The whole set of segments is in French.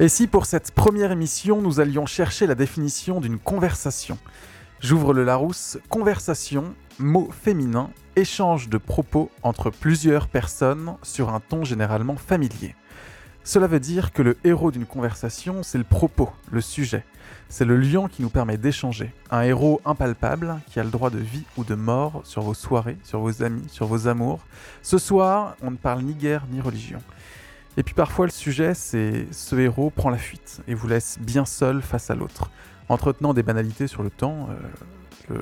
Et si pour cette première émission, nous allions chercher la définition d'une conversation J'ouvre le Larousse, conversation, mot féminin, échange de propos entre plusieurs personnes sur un ton généralement familier. Cela veut dire que le héros d'une conversation, c'est le propos, le sujet. C'est le lion qui nous permet d'échanger. Un héros impalpable qui a le droit de vie ou de mort sur vos soirées, sur vos amis, sur vos amours. Ce soir, on ne parle ni guerre ni religion. Et puis parfois le sujet, c'est ce héros prend la fuite et vous laisse bien seul face à l'autre, entretenant des banalités sur le temps, euh,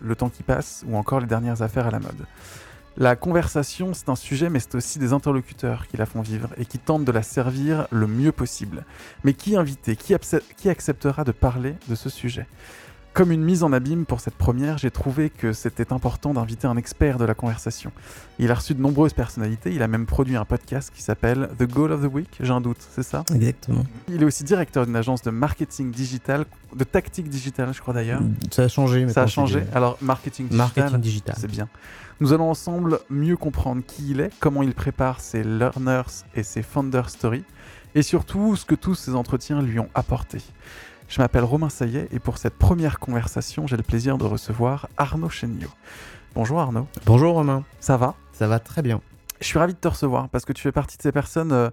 le, temps qui passe, ou encore les dernières affaires à la mode. La conversation, c'est un sujet, mais c'est aussi des interlocuteurs qui la font vivre et qui tentent de la servir le mieux possible. Mais qui inviter, qui acceptera de parler de ce sujet? Comme une mise en abîme pour cette première, j'ai trouvé que c'était important d'inviter un expert de la conversation. Il a reçu de nombreuses personnalités, il a même produit un podcast qui s'appelle The Goal of the Week, j'ai un doute, c'est ça? Exactement. Il est aussi directeur d'une agence de marketing digital, de tactique digitale, je crois d'ailleurs. Ça a changé. Ça a changé. Alors, marketing digital, Marketing digital. c'est bien. Nous allons ensemble mieux comprendre qui il est, comment il prépare ses learners et ses founder stories, et surtout ce que tous ces entretiens lui ont apporté. Je m'appelle Romain Saillet et pour cette première conversation, j'ai le plaisir de recevoir Arnaud Chéniaud. Bonjour Arnaud, Bonjour Romain. ça va? Ça va très bien. Je suis ravi de te recevoir parce que tu fais partie de ces personnes euh,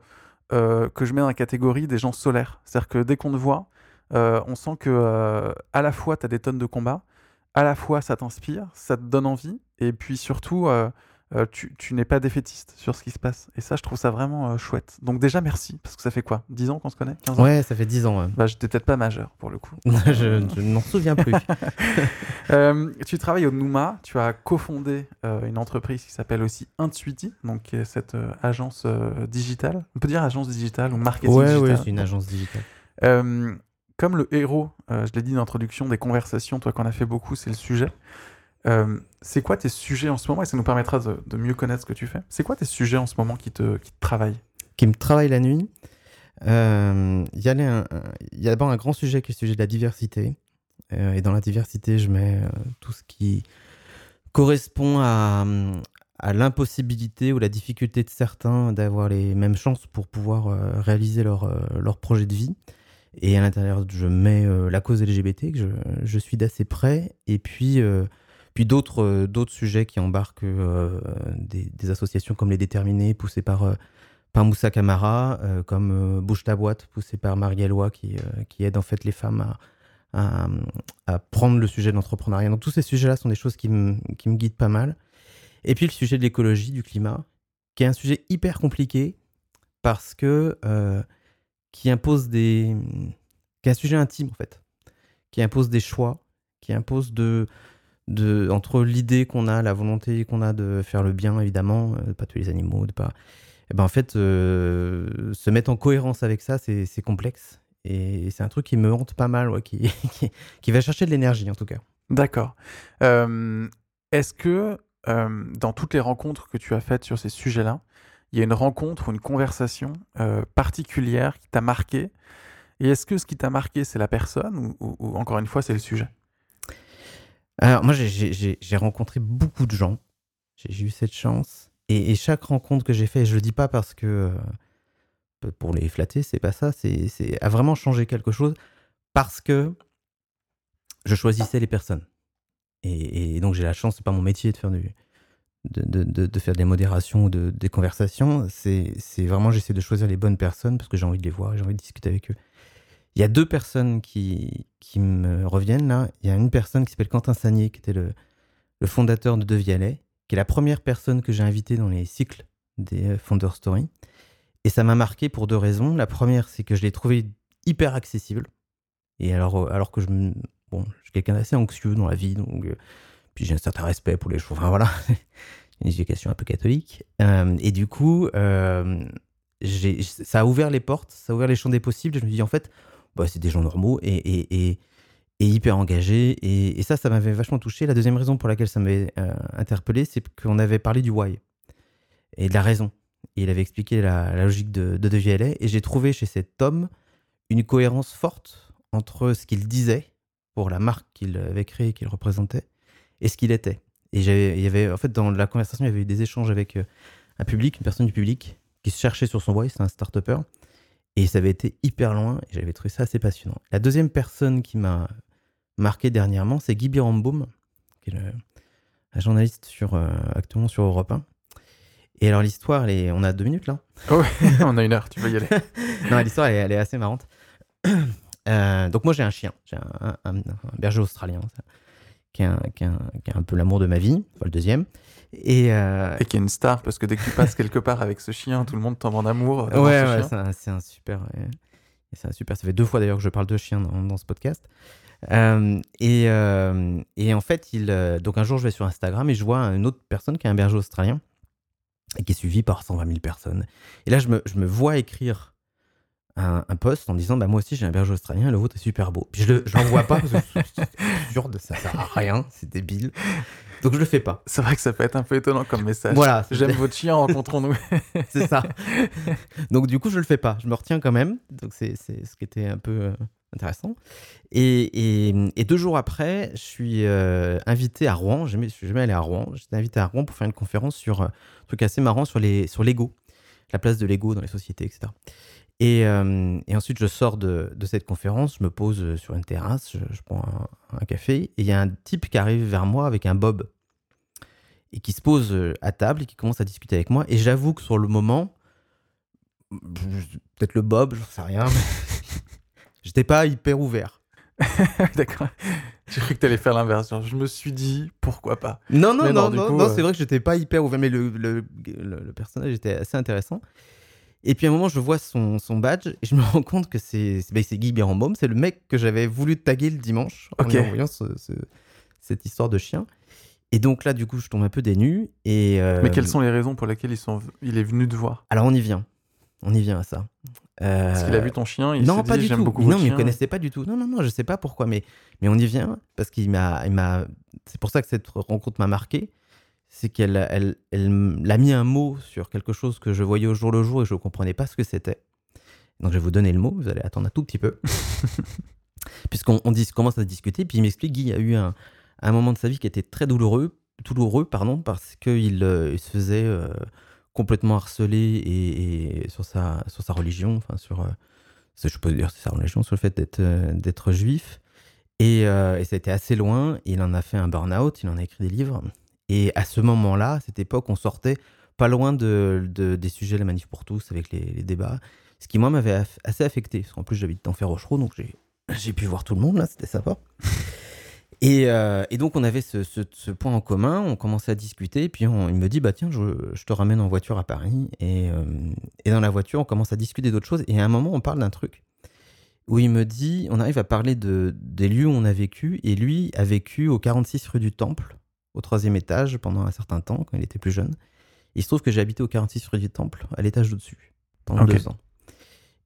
euh, que je mets dans la catégorie des gens solaires. C'est-à-dire que dès qu'on te voit, euh, on sent que à la fois tu as des tonnes de combats, à la fois ça t'inspire, ça te donne envie, et puis surtout euh, tu, tu n'es pas défaitiste sur ce qui se passe. Et ça, je trouve ça vraiment euh, chouette. Donc déjà merci, parce que ça fait quoi? 10 ans qu'on se connaît? 15 ans? Ouais, ça fait 10 ans. ouais. Bah, j'étais peut-être pas majeur pour le coup. je ne m'en souviens plus. Euh, tu travailles au Nouma, tu as cofondé une entreprise qui s'appelle aussi Intuiti, donc qui est cette agence digitale. On peut dire agence digitale ou marketing ouais, digital. ouais, c'est une agence digitale. Comme le héros, je l'ai dit d'introduction des conversations, toi qu'on a fait beaucoup, c'est le sujet. Euh, c'est quoi tes sujets en ce moment? Et ça nous permettra de, mieux connaître ce que tu fais. C'est quoi tes sujets en ce moment qui te, qui travaillent? Qui me travaille la nuit. Euh, Il y, a y a d'abord un grand sujet qui est le sujet de la diversité. Euh, et dans la diversité, je mets euh, tout ce qui correspond à, l'impossibilité ou la difficulté de certains d'avoir les mêmes chances pour pouvoir euh, réaliser leur, euh, leur projet de vie. Et à l'intérieur, je mets euh, la cause LGBT, que je, je suis d'assez près, et puis, euh, puis d'autres euh, d'autres sujets qui embarquent euh, des, associations comme les Déterminés, poussées par, euh, par Moussa Camara, comme Bouge ta boîte, poussée par Marie Eloi, qui, qui aide en fait les femmes à, à, prendre le sujet de l'entrepreneuriat. Donc tous ces sujets-là sont des choses qui me, qui guident pas mal. Et puis le sujet de l'écologie, du climat, qui est un sujet hyper compliqué parce que qui impose des, qui est un sujet intime en fait, qui impose des choix, qui impose de, de entre l'idée qu'on a, la volonté qu'on a de faire le bien évidemment, euh, de pas tuer les animaux, de pas, eh ben en fait euh, se mettre en cohérence avec ça, c'est complexe. Et c'est un truc qui me hante pas mal, qui, va chercher de l'énergie en tout cas. D'accord. Euh, Est-ce que dans toutes les rencontres que tu as faites sur ces sujets-là, il y a une rencontre ou une conversation particulière qui t'a marqué? Et est-ce que ce qui t'a marqué, c'est la personne ou encore une fois, c'est le sujet? Alors moi j'ai- rencontré beaucoup de gens, j'ai eu cette chance. Et, chaque rencontre que j'ai fait, et je le dis pas parce que euh, pour les flatter, c'est pas ça, c'est a vraiment changé quelque chose parce que je choisissais les personnes. Et, donc j'ai la chance, c'est pas mon métier de faire de, de- faire des modérations ou de, des conversations. C'est vraiment j'essaie de choisir les bonnes personnes parce que j'ai envie de les voir j'ai envie de discuter avec eux. Il y a deux personnes qui, qui me reviennent là. Il y a une personne qui s'appelle Quentin Sagnier, qui était le, le fondateur de Devialet, qui est la première personne que j'ai invitée dans les cycles des euh, Founder Story. Et ça m'a marqué pour deux raisons. La première, c'est que je l'ai trouvé hyper accessible. Et alors, euh, alors que je, bon, je suis quelqu'un d'assez anxieux dans la vie, donc euh, puis j'ai un certain respect pour les choses. Enfin voilà, une éducation un peu catholique. Et du coup, ça a ouvert les portes, ça a ouvert les champs des possibles. Je me dit en fait, bah, c'est des gens normaux et, hyper engagés. Et, ça, ça m'avait vachement touché. La deuxième raison pour laquelle ça m'avait euh, interpellé, c'est qu'on avait parlé du why et de la raison. Il avait expliqué la, logique de, de De. Et j'ai trouvé chez cet homme une cohérence forte entre ce qu'il disait pour la marque qu'il avait créée, qu'il représentait, et ce qu'il était. Et il y avait, en fait, dans la conversation, il y avait eu des échanges avec euh, un public, une personne du public, qui se cherchait sur son why, c'est un start-upper. Et ça avait été hyper loin et j'avais trouvé ça assez passionnant. La deuxième personne qui m'a marqué dernièrement, c'est Guy Biramboum, qui est le, un journaliste sur, euh, actuellement sur Europe 1. Et alors l'histoire, est... on a deux minutes là oh ouais, on a une heure, tu peux y aller. Non, l'histoire, elle, est- elle est assez marrante. Euh, donc moi j'ai un chien, j'ai un, un- un berger australien, ça, qui, est un, qui est un- qui est un peu l'amour de ma vie, enfin le deuxième. Et, euh, Et qui est une star, parce que dès que tu passes quelque part avec ce chien, tout le monde tombe en amour. Ouais, c'est un, super. euh, c'est un super. Ça fait deux fois d'ailleurs que je parle de chien dans, dans ce podcast. Euh, et, euh, et en fait, il, donc un jour, je vais sur Instagram et je vois une autre personne qui est un berger australien et qui est suivi par 120 000 personnes. Et là, je me, je me vois écrire un, un post en disant bah, Moi aussi, j'ai un berger australien, le vôtre est super beau. Puis je ne l'envoie pas parce que c'est absurde, ça sert à rien, c'est débile. Donc je le fais pas. C'est vrai que ça peut être un peu étonnant comme message. Voilà, J'aime votre chien, rencontrons-nous. c'est ça. Donc du coup, je le fais pas. Je me retiens quand même. Donc c'est c'est ce qui était un peu euh, intéressant. Et, et- et deux jours après, je suis euh, invité à Rouen. Je suis jamais allé à Rouen. J'étais invité à Rouen pour faire une conférence sur euh, un truc assez marrant sur les sur l'ego, la place de l'ego dans les sociétés, etc. Et, euh, et ensuite, je sors de, de cette conférence, je me pose euh, sur une terrasse, je, je prends un, un café, et il y a un type qui arrive vers moi avec un bob et qui se pose euh, à table et qui commence à discuter avec moi. Et j'avoue que sur le moment, peut-être le bob, j'en sais rien, mais j'étais pas hyper ouvert. D'accord. J'ai cru que tu allais faire l'inverse. Genre, Je me suis dit, pourquoi pas? Non, non, Mais non, non, non, non, euh, c'est vrai que j'étais pas hyper ouvert, mais le, le, le- le personnage était assez intéressant. Et puis à un moment, je vois son, son badge et je me rends compte que c'est ben, Guy Birambaum, c'est le mec que j'avais voulu taguer le dimanche en ce- ce- cette histoire de chien. Et donc là, du coup, je tombe un peu dénu. Et, euh, Mais quelles sont les raisons pour lesquelles ils sont... il est venu te voir? Alors on y vient. On y vient à ça. Euh, Parce qu'il a vu ton chien, il non, s'est pas dit, du tout. beaucoup non, mais il ne connaissait pas du tout. Non, non, non, je sais pas pourquoi, mais, mais on y vient parce qu'il m'a, il m'a. C'est pour ça que cette rencontre m'a marqué. C'est qu'elle, elle, elle l'a mis un mot sur quelque chose que je voyais au jour le jour et je ne comprenais pas ce que c'était. Donc je vais vous donner le mot. Vous allez attendre un tout petit peu, puisqu'on on dit, commence à discuter. Puis il m'explique qu'il y a eu un, un moment de sa vie qui était très douloureux, douloureux, pardon, parce qu'il euh, il se faisait euh, complètement harcelé et, et sur sa sur sa religion, enfin sur euh, c'est- je peux dire sa religion, sur le fait d'être juif. Et, et ça a été assez loin. Il en a fait un burn-out, il en a écrit des livres. Et à ce moment-là, à cette époque, on sortait pas loin de, de- des sujets de la manif pour tous avec les, débats. Ce qui, moi, m'avait assez affecté. Parce qu'en plus, j'habite dans Rochereau, donc j'ai pu voir tout le monde, là, c'était sympa. Et, euh, et donc, on avait ce, point en commun, on commençait à discuter, puis on- il me dit, bah tiens, je, te ramène en voiture à Paris. Et, euh, et dans la voiture, on commence à discuter d'autres choses. Et à un moment, on parle d'un truc où il me dit, on arrive à parler de, des lieux où on a vécu, et lui a vécu au 46 rue du Temple, au troisième étage, pendant un certain temps, quand il était plus jeune. Il se trouve que j'ai habité au 46 rue du Temple, à l'étage au-dessus, pendant deux ans.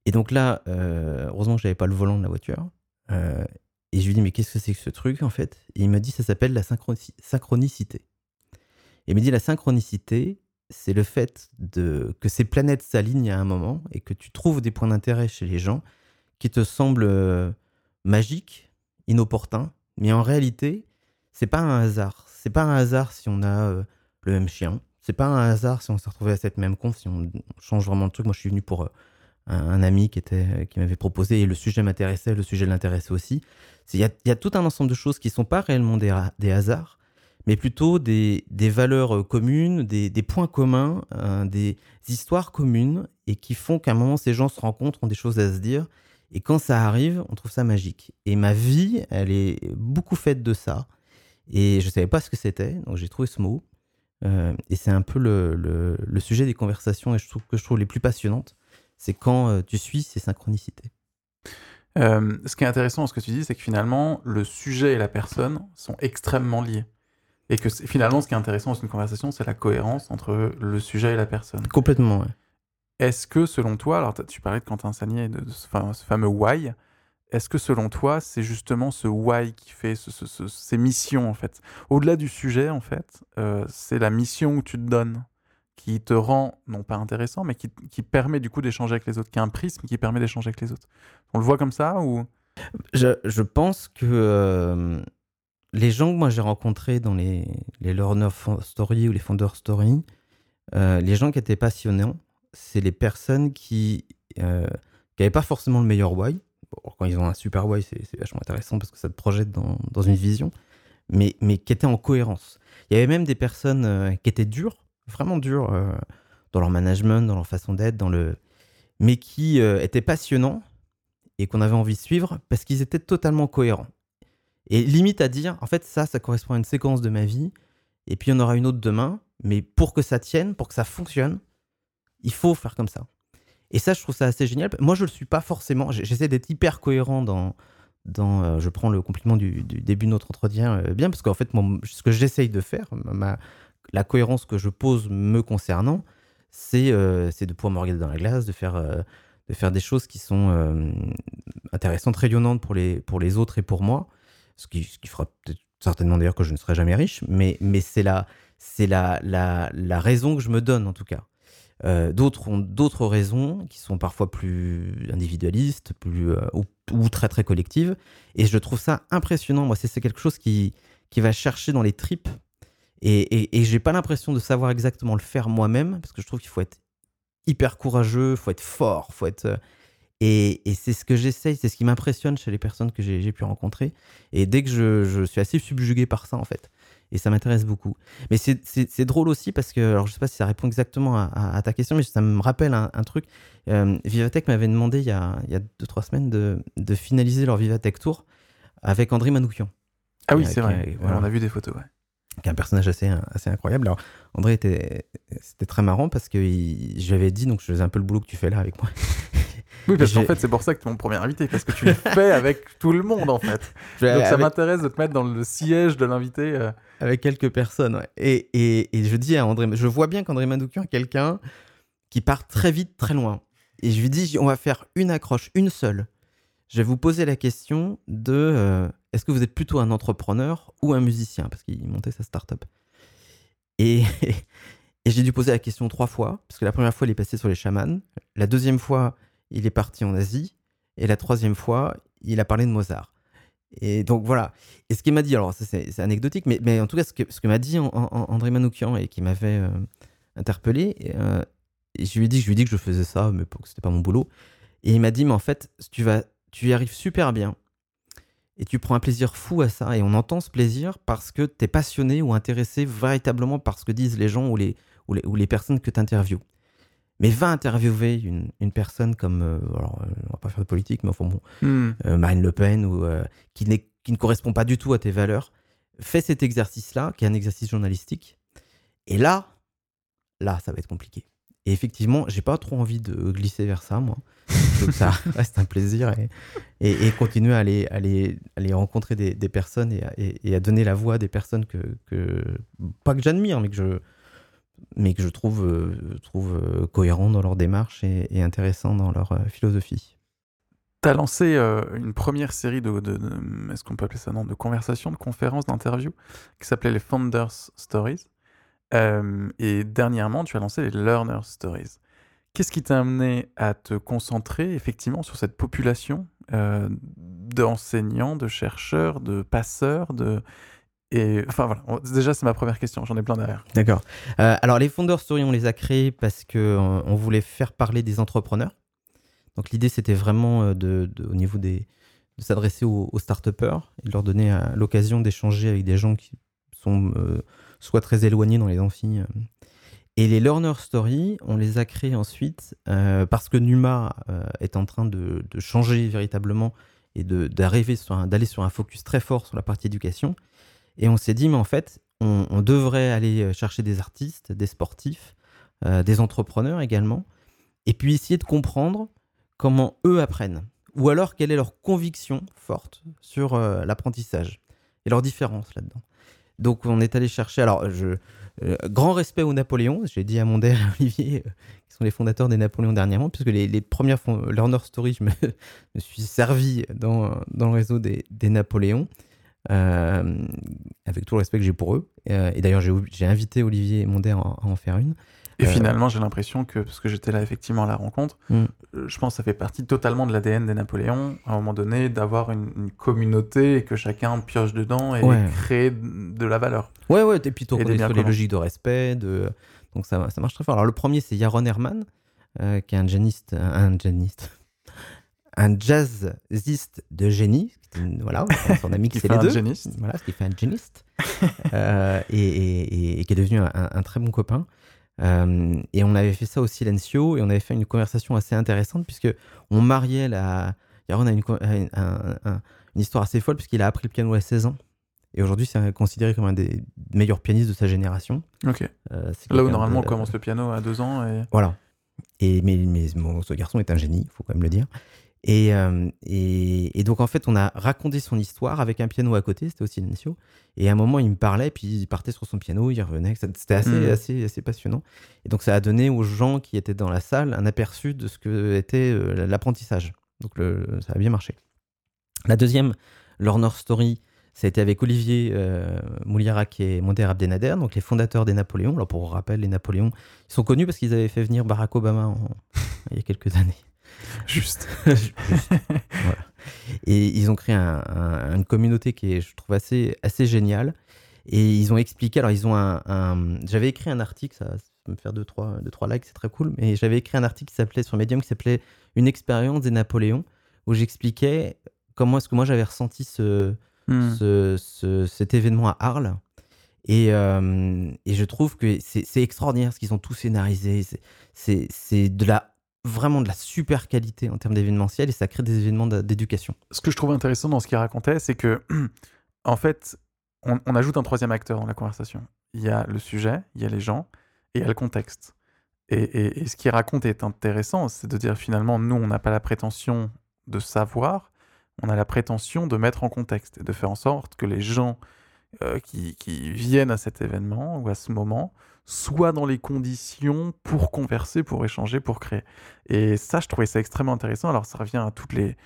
Et donc là, euh, heureusement que j'avais pas le volant de la voiture. euh, et je lui dis, mais qu'est-ce que c'est que ce truc, en fait? Et il me dit, ça s'appelle la synchroni- synchronicité. Et il me dit, la synchronicité, c'est le fait de, que ces planètes s'alignent à un moment et que tu trouves des points d'intérêt chez les gens qui te semblent euh, magiques, inopportuns, mais en réalité, c'est pas un hasard. C'est pas un hasard si on a euh, le même chien. C'est pas un hasard si on s'est retrouvé à cette même conf, si on change vraiment le truc. Moi, je suis venu pour euh, un, ami qui, était, qui m'avait proposé et le sujet m'intéressait, le sujet l'intéressait aussi. Il y a, tout un ensemble de choses qui sont pas réellement des, des hasards, mais plutôt des, des valeurs euh, communes, des, des points communs, euh, des histoires communes et qui font qu'à un moment, ces gens se rencontrent, ont des choses à se dire. Et quand ça arrive, on trouve ça magique. Et ma vie, elle est beaucoup faite de ça. Et je savais pas ce que c'était, donc j'ai trouvé ce mot. Euh, et c'est un peu le, le- le sujet des conversations et je trouve que je trouve les plus passionnantes. C'est quand euh, tu suis ces synchronicités. Euh, ce qui est intéressant dans ce que tu dis, c'est que finalement, le sujet et la personne sont extrêmement liés. Et que finalement, ce qui est intéressant dans une conversation, c'est la cohérence entre le sujet et la personne. Complètement, ouais. Est-ce que selon toi, alors tu parlais de Quentin Sagnier, de, de ce, ce fameux why, est-ce que selon toi, c'est justement ce why qui fait ce- ce- ce- ces missions en fait? Au-delà du sujet, en fait, euh, c'est la mission que tu te donnes qui te rend, non pas intéressant, mais qui, qui permet du coup d'échanger avec les autres, qui est un prisme qui permet d'échanger avec les autres. On le voit comme ça ou? Je, pense que euh, les gens que moi j'ai rencontrés dans les, les Learner Story ou les Founder Story, euh, les gens qui étaient passionnants, c'est les personnes qui n'avaient pas forcément le meilleur why. Quand ils ont un super why, c'est vachement intéressant parce que ça te projette dans, une vision, mais, qui étaient en cohérence. Il y avait même des personnes euh, qui étaient dures, vraiment dures euh, dans leur management, dans leur façon d'être, le, mais qui euh, étaient passionnants et qu'on avait envie de suivre parce qu'ils étaient totalement cohérents. Et limite à dire, en fait, ça, ça correspond à une séquence de ma vie, et puis en aura une autre demain, mais pour que ça tienne, pour que ça fonctionne, il faut faire comme ça. Et ça, je trouve ça assez génial. Moi, je ne le suis pas forcément. J'essaie d'être hyper cohérent dans. euh, je prends le compliment du, début de notre entretien euh, bien, parce qu'en fait, ce que j'essaye de faire, la cohérence que je pose me concernant, c'est euh, de pouvoir me regarder dans la glace, de faire, de faire des choses qui sont intéressantes, rayonnantes pour les, autres et pour moi. Ce qui, ce qui fera certainement d'ailleurs que je ne serai jamais riche, mais, c'est la raison que je me donne en tout cas. Euh, d'autres ont d'autres raisons qui sont parfois plus individualistes, plus euh, ou, très très collectives. Et je trouve ça impressionnant. Moi, c'est quelque chose qui qui va chercher dans les tripes. Et, et, et j'ai pas l'impression de savoir exactement le faire moi-même parce que je trouve qu'il faut être hyper courageux, faut être fort, faut être euh, et, et c'est ce que j'essaye, c'est ce qui m'impressionne chez les personnes que j'ai pu rencontrer. Et dès que je, je, suis assez subjugué par ça, en fait et ça m'intéresse beaucoup. Mais c'est drôle aussi parce que, alors je sais pas si ça répond exactement à, ta question, mais ça me rappelle un, truc. Euh, Vivatech m'avait demandé il y a 2-3 semaines de, de, finaliser leur Vivatech Tour avec André Manoukian. Ah oui, c'est vrai. On a vu des photos, ouais. Qui est un personnage assez, assez incroyable. Alors, André était, c'était très marrant parce que je lui avais dit, donc je faisais un peu le boulot que tu fais là avec moi. Oui, parce qu'en fait, c'est pour ça que tu es mon premier invité, parce que tu le fais avec tout le monde, en fait. Donc ça m'intéresse de te mettre dans le siège de l'invité. Euh. Avec quelques personnes, ouais. Et, et, et, je dis à André, je vois bien qu'André Manoukian est quelqu'un qui part très vite, très loin. Et je lui dis, on va faire une accroche, une seule. Je vais vous poser la question de euh, est-ce que vous êtes plutôt un entrepreneur ou un musicien? Parce qu'il montait sa start-up. Et, et j'ai dû poser la question trois fois, parce que la première fois, il est passé sur les chamans. La deuxième fois, il est parti en Asie. Et la troisième fois, il a parlé de Mozart. Et donc voilà. Et ce qu'il m'a dit, alors c'est anecdotique, mais, en tout cas, ce que, m'a dit André Manoukian et qui m'avait euh, interpellé, euh, je lui ai dit, je lui ai dit que je faisais ça, mais que c'était pas mon boulot. Et il m'a dit, mais en fait, tu tu y arrives super bien. Et tu prends un plaisir fou à ça. Et on entend ce plaisir parce que tu es passionné ou intéressé véritablement par ce que disent les gens ou les, ou les, ou les personnes que tu interviews mais va interviewer une, une personne comme, euh, alors, euh, on va pas faire de politique, mais enfin bon, hmm. euh, Marine Le Pen, ou, qui, qui ne correspond pas du tout à tes valeurs. Fais cet exercice-là, qui est un exercice journalistique. Et là, là, ça va être compliqué. Et effectivement, j'ai pas trop envie de glisser vers ça, moi. Donc ça reste un plaisir et, et, continuer à aller, aller, aller rencontrer des, des personnes et, et, à donner la voix à des personnes que, que pas que j'admire, mais que je, mais que je trouve, euh, euh, cohérent dans leur démarche et, intéressant dans leur euh, philosophie. Tu as lancé une première série de, est-ce qu'on peut appeler ça non, de conversations, de conférences, d'interviews, qui s'appelait les Founders Stories. et dernièrement, tu as lancé les Learner Stories. Qu'est-ce qui t'a amené à te concentrer effectivement sur cette population d'enseignants, de chercheurs, de passeurs, de et enfin voilà, déjà c'est ma première question, j'en ai plein derrière. D'accord. Euh, alors les Founder Story, on les a créés parce qu'on euh, on voulait faire parler des entrepreneurs. Donc l'idée c'était vraiment euh, de, au niveau des de s'adresser aux, start-upers et de leur donner l'occasion d'échanger avec des gens qui sont soit très éloignés dans les amphis. Et les Learner Story, on les a créés ensuite parce que Numa est en train de, changer véritablement et d'aller sur un focus très fort sur la partie éducation. Et on s'est dit, mais en fait, on, devrait aller euh, chercher des artistes, des sportifs, euh, des entrepreneurs également, et puis essayer de comprendre comment eux apprennent, ou alors quelle est leur conviction forte sur euh, l'apprentissage et leur différence là-dedans. Donc on est allé chercher, alors grand respect aux Napoléons, j'ai dit à mon et Olivier, qui sont les fondateurs des Napoléons dernièrement, puisque les, premières Learner Stories, je me, suis servi dans, dans le réseau des, des Napoléons. Euh, avec tout le respect que j'ai pour eux. Euh, et d'ailleurs, j'ai invité Olivier Mondet à, en faire une. Et euh, finalement, j'ai l'impression que, parce que j'étais là effectivement à la rencontre, mm. je pense que ça fait partie totalement de l'ADN des Napoléons, à un moment donné, d'avoir une, communauté et que chacun pioche dedans et crée de la valeur. Ouais, ouais, et puis sur les logiques de respect, de... donc ça, ça marche très fort. Alors le premier, c'est Yaron Herman, qui est un janiste, un, un jazziste de génie, voilà, son ami qui, fait un deux, géniste. voilà, ce qui fait un géniste, euh, et, et, qui est devenu un, très bon copain. Euh, et on avait fait ça au silencio et on avait fait une conversation assez intéressante puisque on mariait la. Yaron a une, une histoire assez folle puisqu'il a appris le piano à 16 ans. Et aujourd'hui, c'est considéré comme un des meilleurs pianistes de sa génération. Ok. Euh, Là où normalement on commence le piano à 2 ans. Et... Voilà. Et, mais, mais ce garçon est un génie, il faut quand même le dire. Euh, et, et, donc, en fait, on a raconté son histoire avec un piano à côté, c'était aussi silencio. Et à un moment, il me parlait, puis il partait sur son piano, il revenait. C'était assez, hmm. assez, assez passionnant. Et donc, ça a donné aux gens qui étaient dans la salle un aperçu de ce que était euh, l'apprentissage. Donc, le, ça a bien marché. La deuxième, leur North Story, ça a été avec Olivier euh, Mouliarac et Monter Abdenader, donc les fondateurs des Napoléons. Alors, pour rappel, les Napoléons, ils sont connus parce qu'ils avaient fait venir Barack Obama il y a quelques années. Juste. Et ils ont créé une communauté qui est, je trouve, assez, assez géniale. Et ils ont expliqué, alors ils ont un... j'avais écrit un article, ça, peut me faire 2-3 deux, trois, deux, trois likes, c'est très cool, mais j'avais écrit un article qui s'appelait sur Medium, qui s'appelait Une expérience des Napoléons, où j'expliquais comment est-ce que moi j'avais ressenti ce, hmm. ce, cet événement à Arles. Et, euh, et je trouve que c'est extraordinaire ce qu'ils ont tout scénarisé. C'est de la vraiment de la super qualité en termes d'événementiel et ça crée des événements d'éducation. Ce que je trouve intéressant dans ce qu'il racontait, c'est que, en fait, on, ajoute un troisième acteur dans la conversation. Il y a le sujet, il y a les gens et il y a le contexte. Et, ce qu'il raconte est intéressant, c'est de dire finalement, nous, on n'a pas la prétention de savoir, on a la prétention de mettre en contexte et de faire en sorte que les gens euh, qui, qui, viennent à cet événement ou à ce moment soit dans les conditions pour converser, pour échanger, pour créer. Et ça, je trouvais ça extrêmement intéressant. Alors, ça revient à toutes les,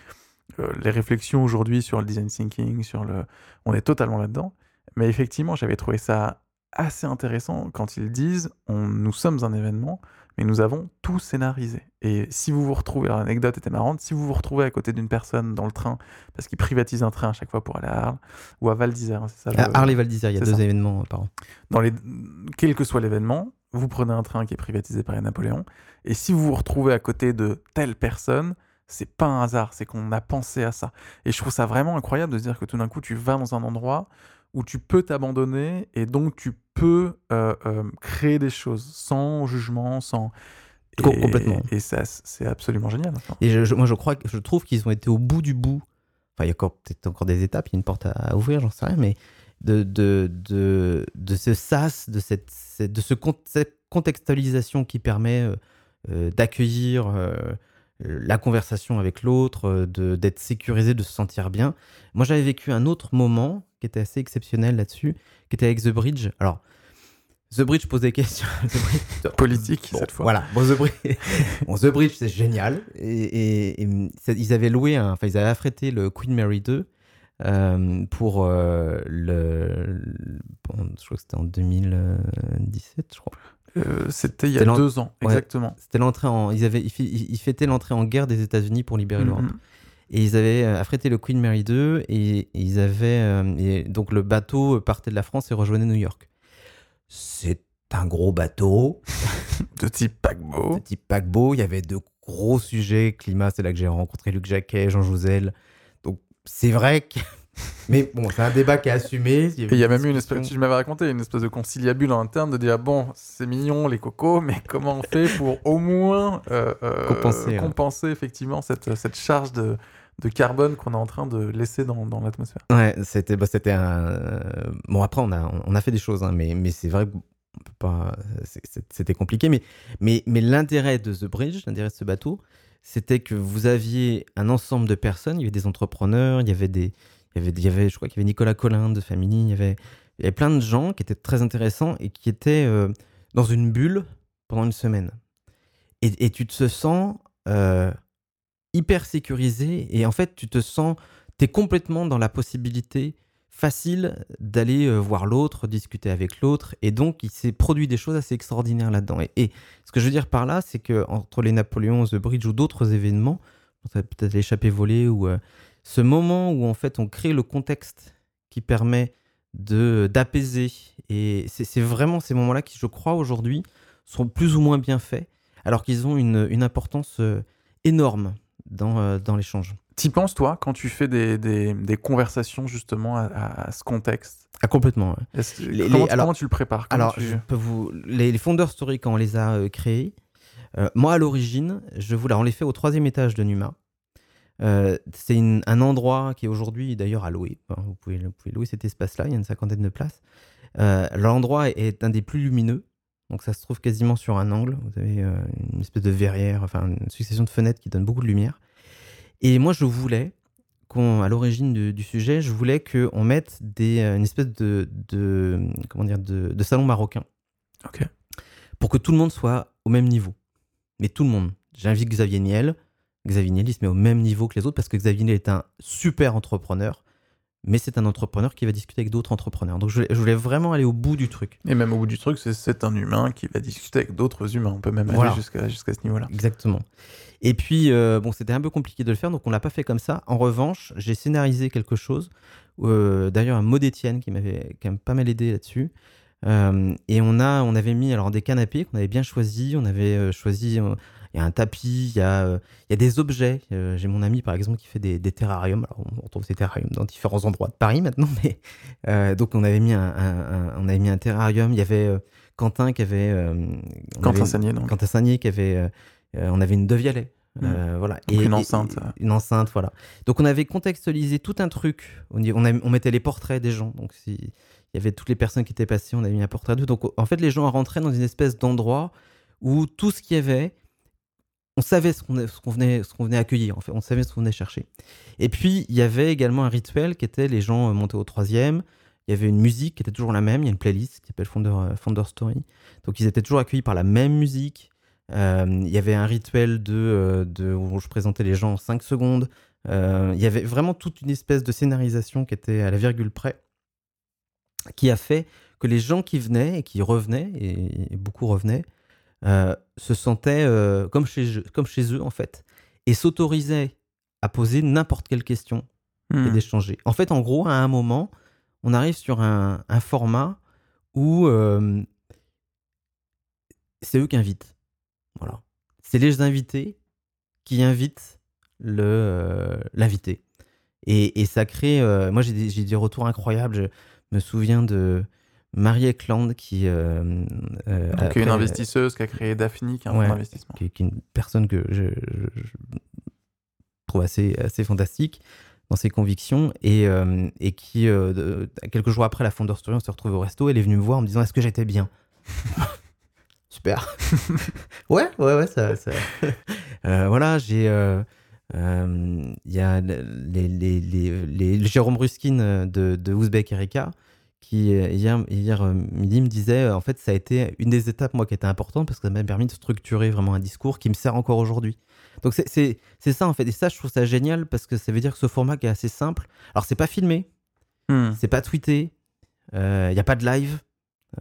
euh, les réflexions aujourd'hui sur le design thinking, sur le... On est totalement là-dedans. Mais effectivement, j'avais trouvé ça assez intéressant quand ils disent on, nous sommes un événement, mais nous avons tout scénarisé. Et si vous vous retrouvez, alors l'anecdote était marrante, si vous vous retrouvez à côté d'une personne dans le train, parce qu'ils privatisent un train à chaque fois pour aller à Arles, ou à Val d'Isère, hein, c'est ça Arles et Val d'Isère, il y a deux événements par an. Dans les... Quel que soit l'événement, vous prenez un train qui est privatisé par les Napoléons, et si vous vous retrouvez à côté de telle personne, c'est pas un hasard, c'est qu'on a pensé à ça. Et je trouve ça vraiment incroyable de se dire que tout d'un coup, tu vas dans un endroit où tu peux t'abandonner et donc tu peux euh, euh, créer des choses sans jugement, sans... Et, Complètement. Et ça, c'est absolument génial. Et je, moi, je crois, je trouve qu'ils ont été au bout du bout. Enfin, il y a peut-être encore des étapes, il y a une porte à, ouvrir, j'en sais rien, mais de, de, de, de ce sas, de cette, de ce, cette contextualisation qui permet euh, d'accueillir la conversation avec l'autre, d'être sécurisé, de se sentir bien. Moi, j'avais vécu un autre moment qui était assez exceptionnel là-dessus, qui était avec The Bridge. Alors, The Bridge pose des questions. Politique, cette fois. Voilà. Bon, The Bridge, The Bridge c'est génial. Et, ils avaient loué, un... enfin, ils avaient affrété le Queen Mary 2 euh, pour euh, le. je crois que c'était en 2017, je crois. Euh, c'était il y a deux ans, exactement. C'était l'entrée en. Ils, avaient, ils, fêtaient l'entrée en guerre des États-Unis pour libérer l'Europe. Et ils avaient euh, affrété le Queen Mary 2 et ils avaient euh, et donc le bateau partait de la France et rejoignait New York. C'est un gros bateau de type paquebot. De type paquebot. Il y avait de gros sujets climat. C'est là que j'ai rencontré Luc Jacquet, Jean Jouzel. Donc c'est vrai que mais bon, c'est un débat qui est assumé. Il y, a même eu une espèce, je m'avais raconté, une espèce de conciliabule en interne de dire bon, c'est mignon les cocos, mais comment on fait pour au moins euh, compenser, compenser effectivement cette, cette charge de, de carbone qu'on est en train de laisser dans, l'atmosphère. Ouais, c'était bah, un. Euh, bon, après, on a, on a fait des choses, hein, mais, mais c'est vrai que pas. C'était compliqué, mais, mais, mais l'intérêt de The Bridge, l'intérêt de ce bateau, c'était que vous aviez un ensemble de personnes. Il y avait des entrepreneurs, il y avait des. Il y avait, il y avait je crois qu'il y avait Nicolas Collin de Family, il y avait, il y avait plein de gens qui étaient très intéressants et qui étaient euh, dans une bulle pendant une semaine. Et, et tu te sens. Euh, hyper sécurisé et en fait tu te sens, tu es complètement dans la possibilité facile d'aller euh, voir l'autre, discuter avec l'autre et donc il s'est produit des choses assez extraordinaires là-dedans. Et, ce que je veux dire par là, c'est que entre les Napoléons, The Bridge ou d'autres événements, peut-être l'échappée volée ou euh, ce moment où en fait on crée le contexte qui permet de d'apaiser et c'est vraiment ces moments-là qui je crois aujourd'hui sont plus ou moins bien faits alors qu'ils ont une, une importance euh, énorme dans, dans l'échange. T'y penses, toi, quand tu fais des, des, des conversations justement à, à, ce contexte? Ah, Complètement. Ouais. Les, comment, les, alors, comment, tu le prépares? Alors, tu... je peux vous, les, les Founder Story, quand on les a euh, créés, euh, moi, à l'origine, je voulais, on les fait au troisième étage de Numa. Euh, c'est un endroit qui est aujourd'hui d'ailleurs à louer. Enfin, vous, pouvez, vous, pouvez, louer cet espace-là, il y a une cinquantaine de places. Euh, L'endroit est un des plus lumineux. Donc ça se trouve quasiment sur un angle. Vous avez euh, une espèce de verrière, enfin une succession de fenêtres qui donne beaucoup de lumière. Et moi, je voulais, à l'origine du, du, sujet, je voulais qu'on mette des, euh, une espèce de, de comment dire, de, de, salon marocain. Ok. Pour que tout le monde soit au même niveau. Mais tout le monde. J'invite Xavier Niel. Xavier Niel, il se met au même niveau que les autres parce que Xavier Niel est un super entrepreneur mais c'est un entrepreneur qui va discuter avec d'autres entrepreneurs. Donc je voulais, vraiment aller au bout du truc. Et même au bout du truc, c'est un humain qui va discuter avec d'autres humains. On peut même aller jusqu'à ce niveau-là. Exactement. Et puis, euh, bon, c'était un peu compliqué de le faire, donc on l'a pas fait comme ça. En revanche, j'ai scénarisé quelque chose. Euh, D'ailleurs, un mot d'Étienne qui m'avait quand même pas mal aidé là-dessus. Euh, et on, a, on avait mis alors des canapés qu'on avait bien choisis. On avait choisi il y a un tapis, il y a, euh, il y a des objets. Euh, j'ai mon ami, par exemple, qui fait des, des terrariums. Alors, on retrouve ces terrariums dans différents endroits de Paris maintenant, mais euh, donc on avait mis un, un, on avait mis un terrarium. Il y avait Quentin qui avait Quentin Sagné, donc. Quentin Sagné qui avait, on avait une Devialet. Mmh. Euh, voilà. Donc et, une enceinte. Et, une enceinte, voilà. Donc on avait contextualisé tout un truc. On, on, a, on mettait les portraits des gens. Donc si, il y avait toutes les personnes qui étaient passées, on avait mis un portrait d'eux. Donc en fait, les gens rentraient dans une espèce d'endroit où tout ce qu'il y avait on savait ce qu'on qu venait, accueillir, en fait. on savait ce qu'on venait chercher. Et puis, il y avait également un rituel qui était les gens euh, montaient au troisième, il y avait une musique qui était toujours la même, il y a une playlist qui s'appelle Founder, euh, Story. Donc, ils étaient toujours accueillis par la même musique. Euh, il y avait un rituel de, de, où je présentais les gens en 5 secondes. il y avait vraiment toute une espèce de scénarisation qui était à la virgule près, qui a fait que les gens qui venaient et qui revenaient, et beaucoup revenaient, euh, se sentaient euh, comme, chez, comme chez eux, en fait, et s'autorisaient à poser n'importe quelle question et Hmm. d'échanger. En fait, en gros, à un moment, on arrive sur un, un format où euh, c'est eux qui invitent. Voilà. C'est les invités qui invitent le, l'invité. Et, et ça crée. moi, j'ai des, j'ai des retours incroyables. Je me souviens de Marie Eklund qui. euh, euh, Donc, une investisseuse qui a créé Daphne, qui est un Ouais. qui, qui est une personne que je, je- je trouve assez, assez fantastique dans ses convictions et, euh, et qui, euh, quelques jours après la Founder Story, on s'est retrouvé au resto, elle est venue me voir en me disant Est-ce que j'étais bien? Super Ouais, ouais, ouais, ça. ça- voilà, j'ai. Il y a les, les, les, les- le Jérôme Ruskin de, de Ouzbek Erika qui, euh, hier, hier euh, midi, me disait euh, en fait, ça a été une des étapes, moi, qui était importante parce que ça m'a permis de structurer vraiment un discours qui me sert encore aujourd'hui. Donc, c'est- ça, en fait. Et ça, je trouve ça génial parce que ça veut dire que ce format qui est assez simple. Alors, c'est pas filmé, Hmm. c'est pas tweeté, il n'y a pas de live.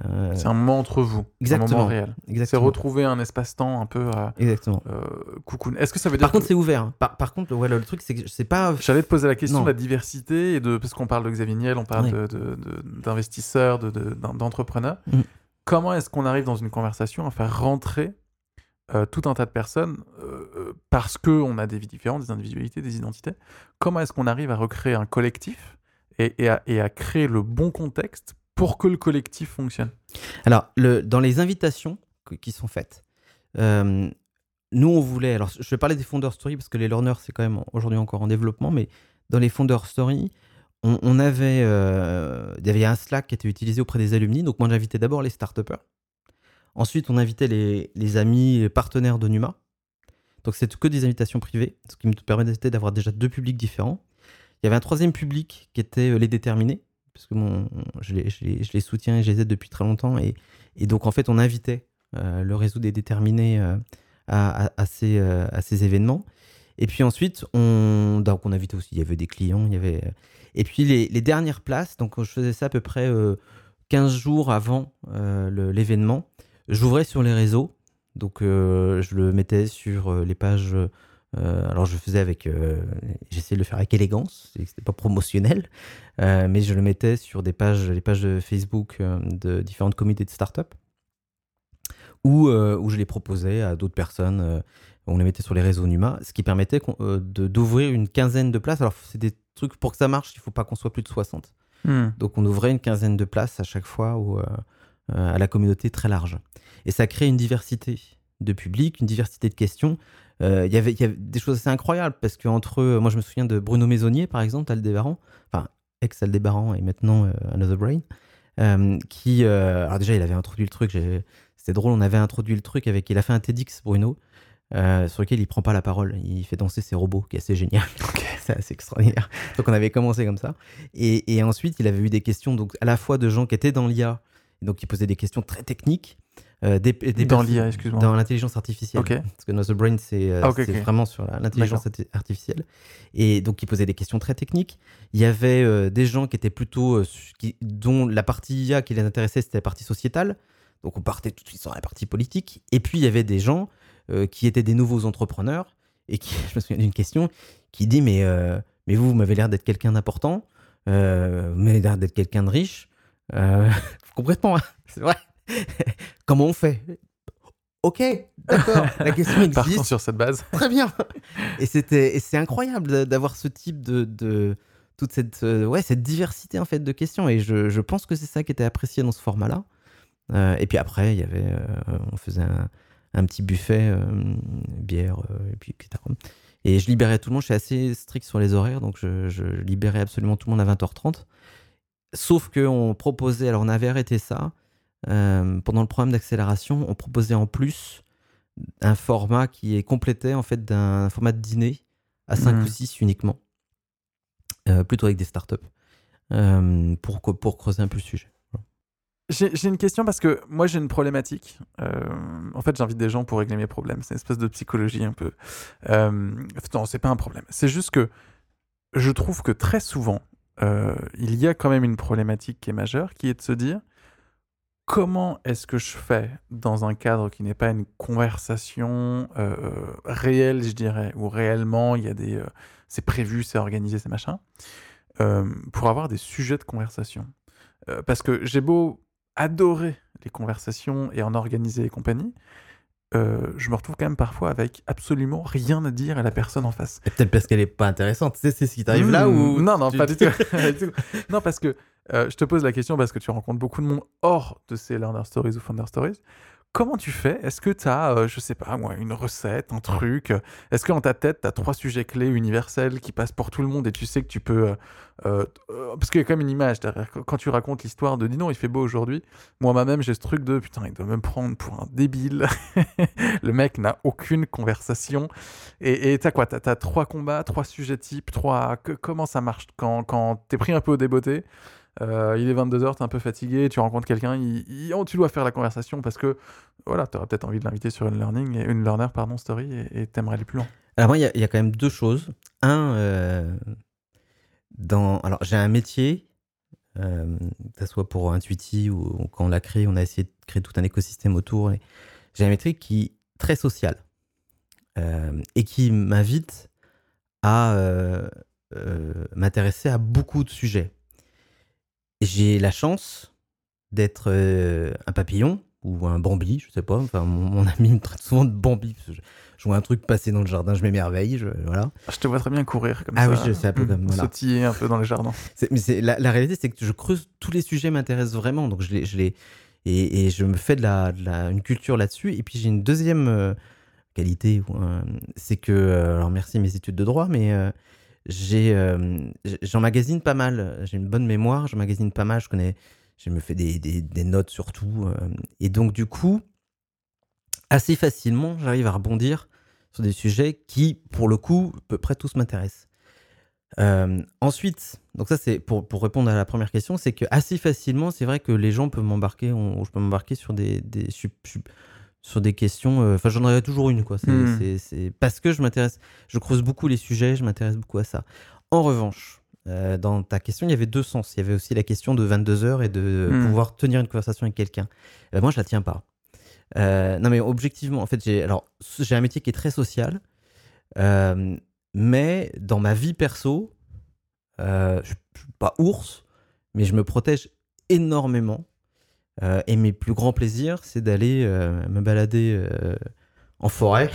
Euh, C'est un moment entre vous, un Exactement. moment réel. C'est retrouver un espace-temps un peu à Exactement. euh, coucou. Est-ce que ça veut dire Par contre, c'est ouvert. hein. Par, par contre, ouais, le, le truc, c'est que c'est pas. J'allais te poser la question Non. de la diversité et de parce qu'on parle de Xavier Niel, on parle Ouais. de- de- de- d'investisseurs, de, de- d'en- d'entrepreneurs. Mm. Comment est-ce qu'on arrive dans une conversation à faire rentrer euh, tout un tas de personnes euh, euh, parce que on a des vies différentes, des individualités, des identités? Comment est-ce qu'on arrive à recréer un collectif et, et à, et à créer le bon contexte pour que le collectif fonctionne Alors, dans les invitations qui sont faites, euh, nous, on voulait. Alors, je vais parler des Founder Story parce que les learners, c'est quand même aujourd'hui encore en développement, mais dans les Founder Story, on, avait, euh, il y avait un Slack qui était utilisé auprès des alumni. Donc, moi, j'invitais d'abord les start Ensuite, on invitait les, amis, partenaires de Numa. Donc, c'est que des invitations privées, ce qui me permettait d'avoir déjà deux publics différents. Il y avait un troisième public qui était euh, les déterminés, parce que je, les, je, les, soutiens et je les aide depuis très longtemps. Et, et donc, en fait, on invitait euh, le réseau des déterminés euh, à, à, ces, euh, à ces événements. Et puis ensuite, on, donc on invitait aussi, il y avait des clients, il y avait... Et puis les, les dernières places, donc je faisais ça à peu près euh, 15 jours avant l'événement, j'ouvrais sur les réseaux, donc je le mettais sur les pages... euh, alors je faisais avec... euh, J'essayais de le faire avec élégance, c'était pas promotionnel, euh, mais je le mettais sur des pages, les pages de Facebook de différentes communautés de start-up où, où je les proposais à d'autres personnes. on les mettait sur les réseaux Numa, ce qui permettait d'ouvrir une quinzaine de places. Alors, c'est des trucs pour que ça marche, il faut pas qu'on soit plus de 60. Hmm. Donc, on ouvrait une quinzaine de places à chaque fois à la communauté très large. Et ça crée une diversité de public, une diversité de questions. Il y avait des choses assez incroyables parce que entre moi je me souviens de Bruno Maisonnier par exemple, Aldébaran, enfin ex Aldébaran et maintenant Another Brain, euh, qui, euh, alors déjà, il avait introduit le truc. C'était drôle, on avait introduit le truc avec. Il a fait un TEDx, Bruno, euh, sur lequel il prend pas la parole. Il fait danser ses robots, qui est assez génial. c'est assez extraordinaire. Donc on avait commencé comme ça. Et, et, ensuite, il avait eu des questions, donc à la fois de gens qui étaient dans l'IA, donc qui posaient des questions très techniques, euh, des, dans l'IA, excuse-moi. Dans l'intelligence artificielle. Parce que notre brain, c'est euh, ah, vraiment sur l'intelligence artificielle. Et donc, il posait des questions très techniques. Il y avait euh, des gens qui étaient plutôt. Qui, dont la partie IA qui les intéressait, c'était la partie sociétale. Donc, on partait tout de suite sur la partie politique. Et puis, il y avait des gens qui étaient des nouveaux entrepreneurs. Et qui, je me souviens d'une question qui dit Mais, mais vous, vous m'avez l'air d'être quelqu'un d'important. vous m'avez l'air d'être quelqu'un de riche. complètement, hein. c'est vrai. Comment on fait? Ok, d'accord. La question existe. Partons sur cette base. Très bien. Et c'était, c'est incroyable d'avoir ce type de, de toute cette, euh, ouais, cette diversité en fait de questions. Et je, je pense que c'est ça qui était apprécié dans ce format-là. Euh, et puis après, il y avait, euh, on faisait un, un petit buffet, bière, et puis etc. Et je libérais tout le monde. Je suis assez strict sur les horaires, donc je, je libérais absolument tout le monde à 20h30. Sauf qu'on proposait, alors on avait arrêté ça, pendant le programme d'accélération, on proposait en plus un format qui est complété en fait d'un format de dîner à 5 mmh. ou 6 uniquement, euh, plutôt avec des startups, euh, pour, pour creuser un peu le sujet. J'ai une question parce que moi j'ai une problématique. en fait, j'invite des gens pour régler mes problèmes. C'est une espèce de psychologie un peu. non, c'est pas un problème. C'est juste que je trouve que très souvent, il y a quand même une problématique qui est majeure, qui est de se dire comment est-ce que je fais dans un cadre qui n'est pas une conversation euh, réelle, je dirais, où réellement il y a des, euh, c'est prévu, c'est organisé, c'est machin, euh, pour avoir des sujets de conversation? parce que j'ai beau adorer les conversations et en organiser et compagnie, je me retrouve quand même parfois avec absolument rien à dire à la personne en face. Peut-être parce qu'elle est pas intéressante. C'est ce qui t'arrive là ou Non, non, pas du tout. non, parce que euh, je te pose la question parce que tu rencontres beaucoup de monde hors de ces Learner Stories ou Founder Stories. Comment tu fais? Est-ce que tu as, euh, je sais pas moi, une recette, un truc? Est-ce qu'en ta tête, tu as trois sujets clés universels qui passent pour tout le monde et tu sais que tu peux. Euh, euh, parce qu'il y a quand une image derrière. Quand tu racontes l'histoire de dis non, il fait beau aujourd'hui, moi-même, j'ai ce truc de putain, il doit me prendre pour un débile. le mec n'a aucune conversation. Et tu as quoi? Tu as, trois combats, trois sujets types, trois. comment ça marche quand, quand es pris un peu au débeauté? Euh, il est 22h, tu es un peu fatigué, tu rencontres quelqu'un, oh, tu dois faire la conversation parce que voilà, tu auras peut-être envie de l'inviter sur une learning, une learner pardon, story et tu aimerais aller plus loin. Alors moi, il y, a quand même deux choses. Un, euh, alors j'ai un métier, euh, que ce soit pour Intuiti ou, quand on l'a créé, on a essayé de créer tout un écosystème autour. J'ai un métier qui est très social et qui m'invite à m'intéresser à beaucoup de sujets j'ai la chance d'être euh, un papillon ou un bambi, je sais pas. Enfin, mon, ami me traite souvent de bambi. je, vois un truc passer dans le jardin, je m'émerveille. Je, voilà. Je te vois très bien courir comme ah ça. Ah oui, je sais un peu comme voilà. Sautiller un peu dans les jardins. Mais la, la, réalité, c'est que je creuse tous les sujets m'intéressent vraiment. Donc je les, je les et, et, je me fais de la, de la une culture là-dessus. Et puis j'ai une deuxième euh, qualité, c'est que euh, alors merci mes études de droit, mais j'ai euh, j'emmagasine pas mal. J'ai une bonne mémoire, j'emmagasine pas mal. Je connais, je me fais des, des, notes sur tout. Euh, et donc, du coup, assez facilement, j'arrive à rebondir sur des sujets qui, pour le coup, à peu près tous m'intéressent. Euh, ensuite, donc ça c'est pour, pour, répondre à la première question, c'est que assez facilement, c'est vrai que les gens peuvent m'embarquer, je peux m'embarquer sur des, des sur des questions. Euh, enfin, j'en aurais toujours une, quoi. Hmm. C'est parce que je m'intéresse, je creuse beaucoup les sujets, je m'intéresse beaucoup à ça. En revanche, euh, dans ta question, il y avait deux sens. Il y avait aussi la question de 22 heures et de hmm. pouvoir tenir une conversation avec quelqu'un. Euh, moi, je la tiens pas. non, mais objectivement, en fait, j'ai alors j'ai un métier qui est très social, mais dans ma vie perso, je, je suis pas ours, mais je me protège énormément euh, et mes plus grands plaisirs, c'est d'aller euh, me balader euh, en forêt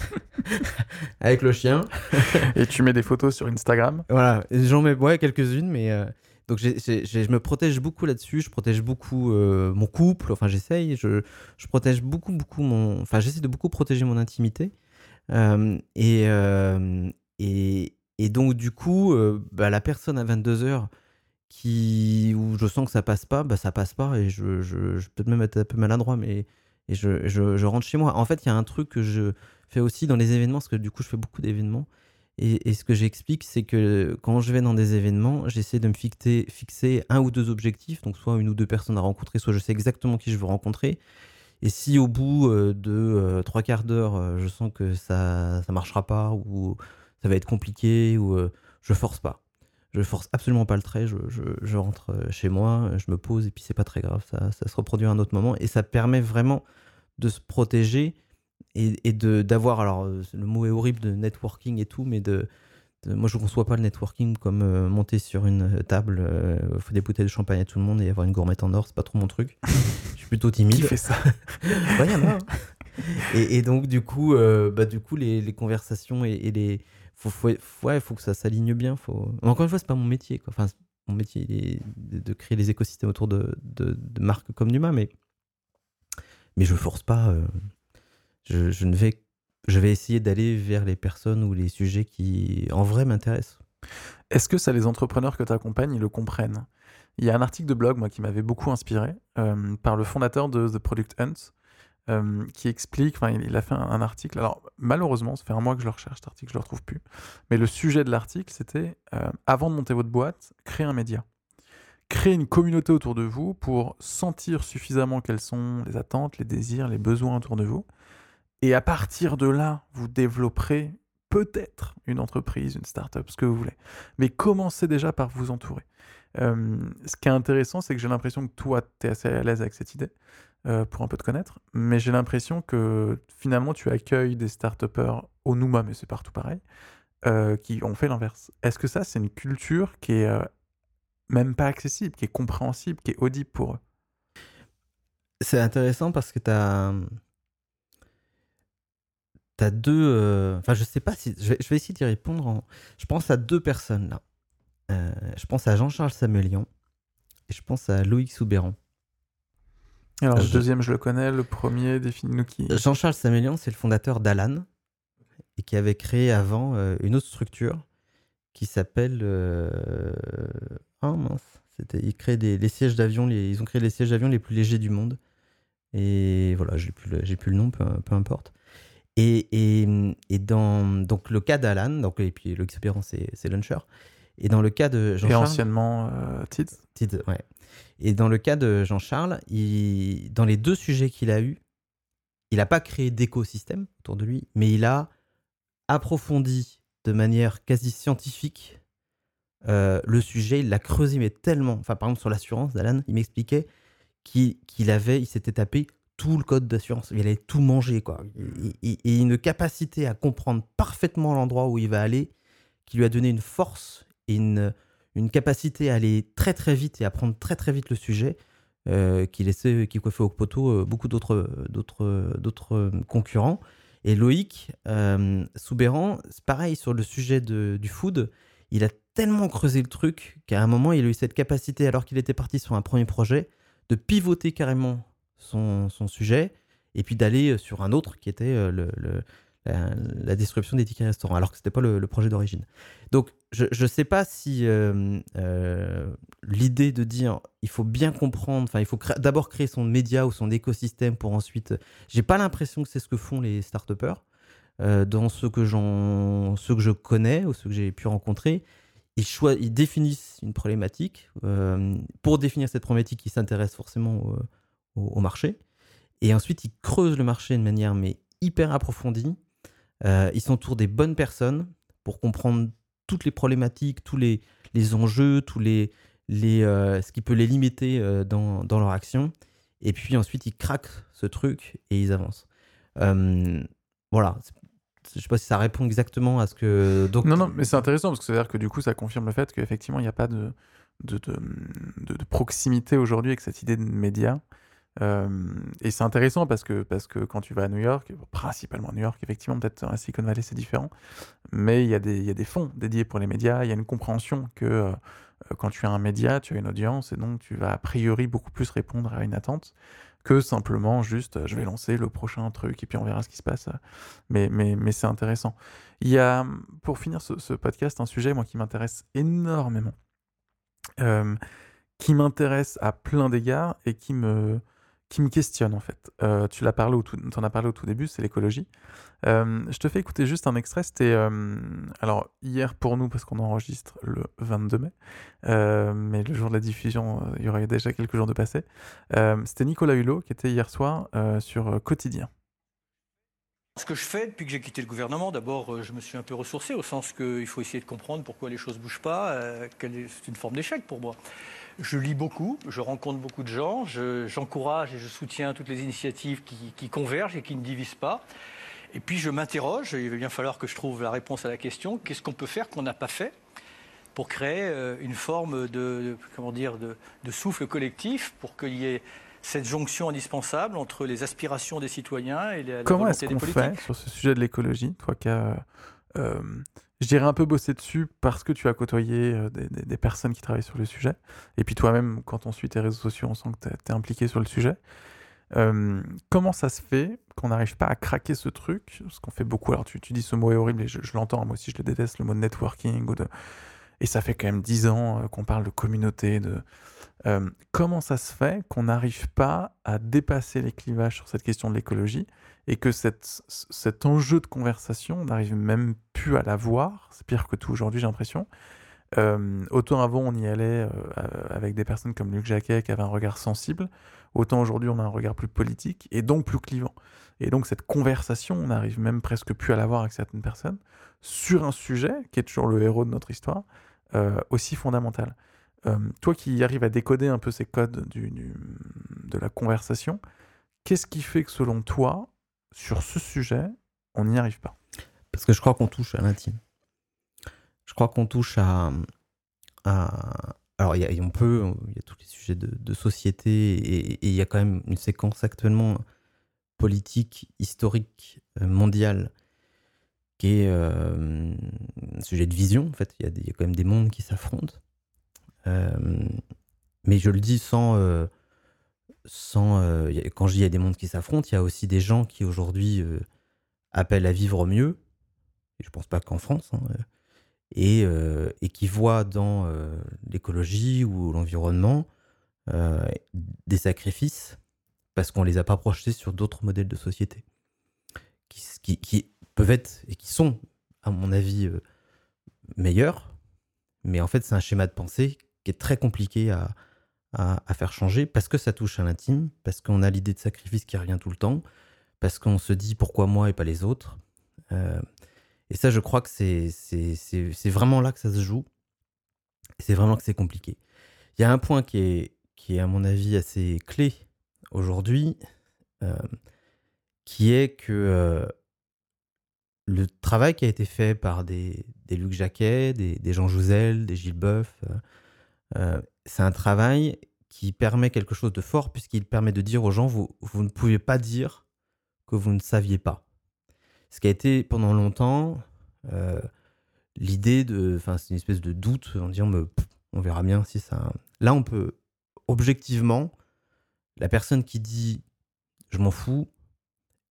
avec le chien. Et tu mets des photos sur Instagram Voilà, j'en mets ouais, quelques-unes, mais donc je me protège beaucoup là-dessus. Je protège beaucoup mon couple. Enfin, j'essaye. Je, je, protège beaucoup, beaucoup mon. Enfin, j'essaie de beaucoup protéger mon intimité. Et, et, et, donc, du coup, bah, la personne à 22 heures où je sens que ça passe pas, bah ça passe pas et je, peut-être même être un peu maladroit, mais je, rentre chez moi. En fait, il y a un truc que je fais aussi dans les événements, parce que du coup, je fais beaucoup d'événements. Et, ce que j'explique, c'est que quand je vais dans des événements, j'essaie de me fixer, fixer un ou deux objectifs, donc soit une ou deux personnes à rencontrer, soit je sais exactement qui je veux rencontrer. Et si au bout euh, de euh, trois quarts d'heure, euh, je sens que ça ça marchera pas ou ça va être compliqué ou je force pas je force absolument pas le trait, je, je, je, rentre euh, chez moi, je me pose et puis c'est pas très grave, ça, ça, se reproduit à un autre moment et ça permet vraiment de se protéger et, et de d'avoir alors euh, le mot est horrible de networking et tout, mais de, moi je ne conçois pas le networking comme euh, monter sur une table, euh, faut des bouteilles de champagne à tout le monde et avoir une gourmette en or, c'est pas trop mon truc. je suis plutôt timide. Qui fait ça bah, y en a. Hein. Et, et, donc du coup, bah, du coup les, les conversations et, et les faut, faut, ouais, faut que ça s'aligne bien. Encore une fois, c'est pas mon métier. Enfin, mon métier est de, créer les écosystèmes autour de, marques comme Numa, mais, mais je force pas. Euh, je vais essayer d'aller vers les personnes ou les sujets qui, en vrai, m'intéressent. Est-ce que ça, les entrepreneurs que tu accompagnes, ils le comprennent? Il y a un article de blog, moi, qui m'avait beaucoup inspiré, euh, par le fondateur de The Product Hunt, euh, qui explique, enfin, il, a fait un, article. Alors, malheureusement, ça fait un mois que je le recherche, cet article, je le retrouve plus. Mais le sujet de l'article, c'était euh, avant de monter votre boîte, créer un média. Créer une communauté autour de vous pour sentir suffisamment quelles sont les attentes, les désirs, les besoins autour de vous. Et à partir de là, vous développerez peut-être une entreprise, une start-up, ce que vous voulez. Mais commencez déjà par vous entourer. Euh, ce qui est intéressant, c'est que j'ai l'impression que toi, tu es assez à l'aise avec cette idée. Euh, pour un peu te connaître, mais j'ai l'impression que finalement tu accueilles des start-upers au Numa, mais c'est partout pareil, euh, qui ont fait l'inverse. Est-ce que ça, c'est une culture qui est même pas accessible, qui est compréhensible, qui est audible pour eux? C'est intéressant parce que tu as. T'as deux. Enfin, je sais pas si. Je vais, je vais essayer d'y répondre. En... Je pense à deux personnes là. je pense à Jean-Charles Samuelian et je pense à Loïc Soubéran. Alors, le deuxième, je le connais. Le premier, définis-nous qui. Jean-Charles Samélian, c'est le fondateur d'Alan et qui avait créé avant euh, une autre structure qui s'appelle. Euh... Oh mince. C'était, ils, créent des, les sièges d'avion, les... ils ont créé les sièges d'avion les plus légers du monde. Et voilà, j'ai plus le, j'ai plus le nom, peu, peu importe. Et, et, et, dans donc, le cas d'Alan, donc, et puis l'expérience, c'est, c'est Launcher. Et dans le cas de Jean-Charles. Et anciennement euh, Tid. Tid, ouais. Et dans le cas de Jean-Charles, dans les deux sujets qu'il a eus, il n'a pas créé d'écosystème autour de lui, mais il a approfondi de manière quasi scientifique euh, le sujet. Il l'a creusé, mais tellement. Enfin, par exemple, sur l'assurance, d'Alan, il m'expliquait qu'il avait, il s'était tapé tout le code d'assurance. Il allait tout manger, quoi. Et, une capacité à comprendre parfaitement l'endroit où il va aller, qui lui a donné une force et une, une capacité à aller très très vite et à prendre très très vite le sujet euh, qui laissait, qui coiffait au poteau euh, beaucoup d'autres, d'autres, d'autres euh, concurrents. Et Loïc euh, c'est pareil sur le sujet de, du food, il a tellement creusé le truc qu'à un moment il a eu cette capacité, alors qu'il était parti sur un premier projet, de pivoter carrément son, sujet et puis d'aller sur un autre qui était le, le la, distribution des tickets restaurants, alors que c'était pas le, projet d'origine. Donc, je ne sais pas si euh, euh, l'idée de dire il faut bien comprendre, enfin, il faut d'abord créer son média ou son écosystème pour ensuite. J'ai pas l'impression que c'est ce que font les start-upers. Euh, dans ceux que, que je connais ou ceux que j'ai pu rencontrer, ils, ils définissent une problématique. Euh, pour définir cette problématique, ils s'intéressent forcément au, au, marché. Et ensuite, ils creusent le marché de manière mais hyper approfondie euh, ils s'entourent des bonnes personnes pour comprendre toutes les problématiques, tous les, les enjeux, tous les, les, euh, ce qui peut les limiter euh, dans, dans, leur action. Et puis ensuite, ils craquent ce truc et ils avancent. Voilà. Je sais pas si ça répond exactement à ce que. Donc... Non, non, mais c'est intéressant parce que c'est-à-dire que du coup, ça confirme le fait qu'effectivement, il n'y a pas de, de, de, de, proximité aujourd'hui avec cette idée de média. Et c'est intéressant parce que, parce que quand tu vas à New York, principalement à New York, effectivement, peut-être à Silicon Valley c'est différent, mais il y, a des, y a des fonds dédiés pour les médias, il y a une compréhension que quand tu as un média, tu as une audience, et donc tu vas a priori beaucoup plus répondre à une attente que simplement juste je vais lancer le prochain truc et puis on verra ce qui se passe. Mais, mais, mais c'est intéressant. Il y a, pour finir ce, podcast, un sujet moi qui m'intéresse énormément, euh, qui m'intéresse à plein d'égards et qui me, qui me questionne en fait. Euh, tu l'as parlé au tout, en as parlé au tout début, c'est l'écologie. Euh, je te fais écouter juste un extrait. C'était euh, alors hier pour nous parce qu'on enregistre le 22 mai, mais le jour de la diffusion, il y aurait déjà quelques jours de passé. C'était Nicolas Hulot qui était hier soir sur Quotidien. Ce que je fais depuis que j'ai quitté le gouvernement, d'abord, je me suis un peu ressourcé au sens qu'il faut essayer de comprendre pourquoi les choses ne bougent pas. c'est une forme d'échec pour moi. Je lis beaucoup, je rencontre beaucoup de gens, j'encourage et je soutiens toutes les initiatives qui, convergent et qui ne divisent pas. Et puis je m'interroge, il va bien falloir que je trouve la réponse à la question, qu'est-ce qu'on peut faire qu'on n'a pas fait pour créer euh, une forme de, comment dire, de, souffle collectif pour qu'il y ait cette jonction indispensable entre les aspirations des citoyens et la, Comment est-ce qu'on fait sur ce sujet de l'écologie, toi qui as euh, je dirais un peu bosser dessus parce que tu as côtoyé euh, des, personnes qui travaillent sur le sujet. Et puis toi-même, quand on suit tes réseaux sociaux, on sent que tu es, impliqué sur le sujet. Euh, comment ça se fait qu'on n'arrive pas à craquer ce truc? Ce qu'on fait beaucoup. Alors tu, dis ce mot est horrible et je, l'entends, moi aussi je le déteste, le mot de networking. Ou de... Et ça fait quand même dix ans qu'on parle de communauté. De... comment ça se fait qu'on n'arrive pas à dépasser les clivages sur cette question de l'écologie et que cet enjeu de conversation, on n'arrive même plus à la voir. C'est pire que tout aujourd'hui, j'ai l'impression. Euh, autant avant, on y allait euh, avec des personnes comme Luc Jacquet qui avait un regard sensible. Autant aujourd'hui, on a un regard plus politique et donc plus clivant. Et donc, cette conversation, on n'arrive même presque plus à la voir avec certaines personnes sur un sujet qui est toujours le héros de notre histoire, euh, aussi fondamental. Toi qui arrives à décoder un peu ces codes de la conversation, qu'est-ce qui fait que selon toi, sur ce sujet, on n'y arrive pas? Parce que je crois qu'on touche à l'intime. Je crois qu'on touche à, alors, y a, on peut, il y a tous les sujets de, société et il y a quand même une séquence actuellement politique, historique, euh, mondiale, qui est euh, un sujet de vision. En fait, il y, a quand même des mondes qui s'affrontent. Euh, mais je le dis sans, sans, euh, quand je dis il y a des mondes qui s'affrontent, il y a aussi des gens qui aujourd'hui euh, appellent à vivre mieux, et je pense pas qu'en France, hein, euh, et, qui voient dans l'écologie ou l'environnement des sacrifices parce qu'on les a pas projetés sur d'autres modèles de société qui, peuvent être et qui sont, à mon avis, meilleurs, mais en fait c'est un schéma de pensée qui est très compliqué à, à, faire changer parce que ça touche à l'intime, parce qu'on a l'idée de sacrifice qui revient tout le temps, parce qu'on se dit pourquoi moi et pas les autres. Euh, et ça, je crois que c'est vraiment là que ça se joue. C'est vraiment que c'est compliqué. Il y a un point qui est, qui est, à mon avis, assez clé aujourd'hui, euh, qui est que euh, le travail qui a été fait par des, des Luc Jacquet, des, des Jean Jouzel, des Gilles Boeuf, c'est un travail qui permet quelque chose de fort puisqu'il permet de dire aux gens vous, vous ne pouvez pas dire que vous ne saviez pas. Ce qui a été pendant longtemps euh, l'idée de, enfin c'est une espèce de doute en disant on verra bien si ça. Là on peut objectivement la personne qui dit je m'en fous,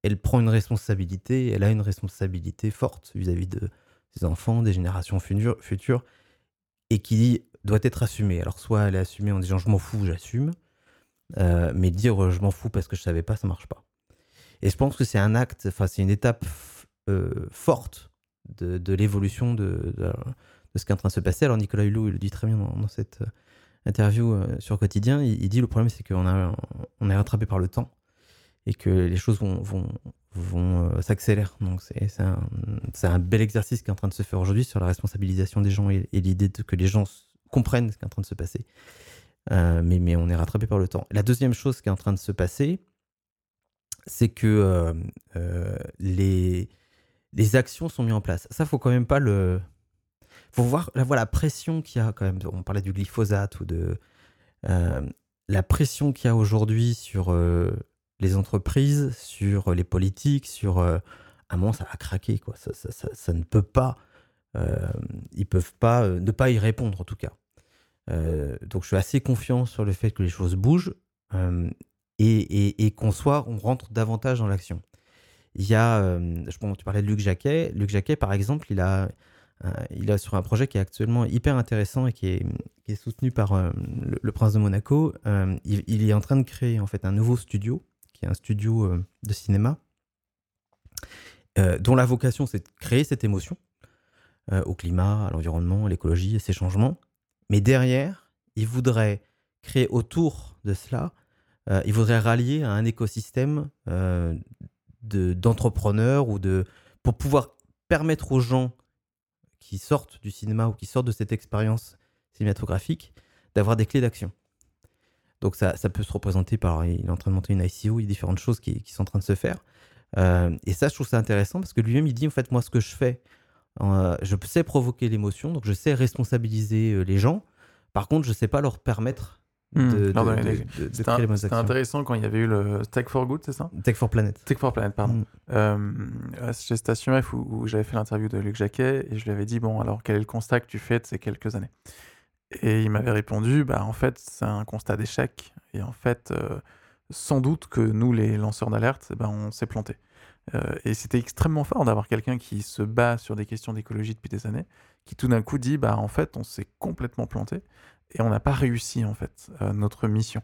elle prend une responsabilité, elle a une responsabilité forte vis-à-vis de ses enfants, des générations futures, et qui dit doit être assumée. Alors, soit elle est assumée en disant je m'en fous, j'assume, euh, mais dire euh, je m'en fous parce que je savais pas, ça marche pas. Et je pense que c'est un acte, enfin, c'est une étape euh, forte de, l'évolution de, ce qui est en train de se passer. Alors, Nicolas Hulot, il le dit très bien dans, cette interview sur Quotidien, il, dit le problème, c'est qu'on est rattrapé par le temps et que les choses vont, vont, vont s'accélérer. Donc, c'est un, un, bel exercice qui est en train de se faire aujourd'hui sur la responsabilisation des gens et, et l'idée que les gens comprennent ce qui est en train de se passer. Euh, mais, mais on est rattrapé par le temps. La deuxième chose qui est en train de se passer, c'est que euh, euh, les, les actions sont mises en place. Ça, faut quand même pas le. faut voir la, la pression qu'il y a quand même. On parlait du glyphosate ou de. la pression qu'il y a aujourd'hui sur les entreprises, sur les politiques, sur à un moment ça va craquer quoi. Ça, ça, ça, ça ne peut pas, ils peuvent pas ne pas y répondre en tout cas. Donc je suis assez confiant sur le fait que les choses bougent et, et, qu'on soit, on rentre davantage dans l'action. Il y a, je pense, tu parlais de Luc Jacquet. Luc Jacquet, par exemple, il a, il a sur un projet qui est actuellement hyper intéressant et qui est, soutenu par le, Prince de Monaco. il, est en train de créer en fait un nouveau studio, qui est un studio de cinéma, dont la vocation c'est de créer cette émotion au climat, à l'environnement, à l'écologie, à ces changements. Mais derrière, il voudrait créer autour de cela euh, il voudrait rallier à un écosystème euh, d'entrepreneurs ou de pour pouvoir permettre aux gens qui sortent du cinéma ou qui sortent de cette expérience cinématographique d'avoir des clés d'action. Donc ça, ça, peut se représenter par, il est en train de monter une ICO, il y a différentes choses qui, sont en train de se faire. Euh, et ça, je trouve ça intéressant parce que lui-même, il dit, en fait, moi, ce que je fais, je sais provoquer l'émotion, donc je sais responsabiliser les gens. Par contre, je ne sais pas leur permettre c'était intéressant quand il y avait eu le Tech for Good, c'est ça? Tech for Planet. Tech for Planet, pardon. Mm. Euh, chez Station F, où, j'avais fait l'interview de Luc Jacquet, et je lui avais dit, bon, alors quel est le constat que tu fais de ces quelques années? Et il m'avait répondu, bah en fait, c'est un constat d'échec. Et en fait, euh, sans doute que nous, les lanceurs d'alerte, eh ben, on s'est planté. Euh, et c'était extrêmement fort d'avoir quelqu'un qui se bat sur des questions d'écologie depuis des années, qui tout d'un coup dit, bah en fait, on s'est complètement planté et on n'a pas réussi en fait euh, notre mission.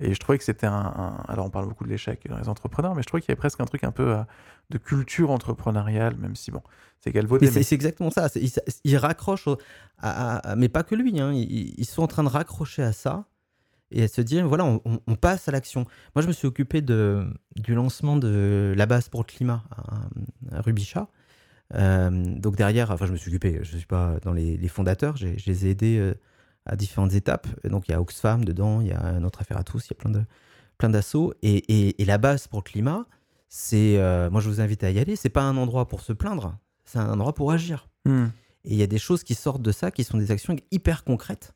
Et je trouvais que c'était un, Alors on parle beaucoup de l'échec dans les entrepreneurs, mais je trouvais qu'il y avait presque un truc un peu euh, de culture entrepreneuriale, même si bon, c'est galvaudé. Mais... C'est exactement ça. Il, il raccroche, à, mais pas que lui. Hein. Ils, sont en train de raccrocher à ça et à se dire voilà, on, passe à l'action. Moi, je me suis occupé de, du lancement de la base pour le climat à, Rubichat. Euh, donc derrière, enfin, je me suis occupé. Je suis pas dans les, fondateurs. Je les ai aidés à différentes étapes. Donc il y a Oxfam dedans, il y a notre affaire à tous, il y a plein de plein d'assauts. Et, et, la base pour le climat, c'est, euh, moi je vous invite à y aller, c'est pas un endroit pour se plaindre, c'est un endroit pour agir. Hmm. Et il y a des choses qui sortent de ça, qui sont des actions hyper concrètes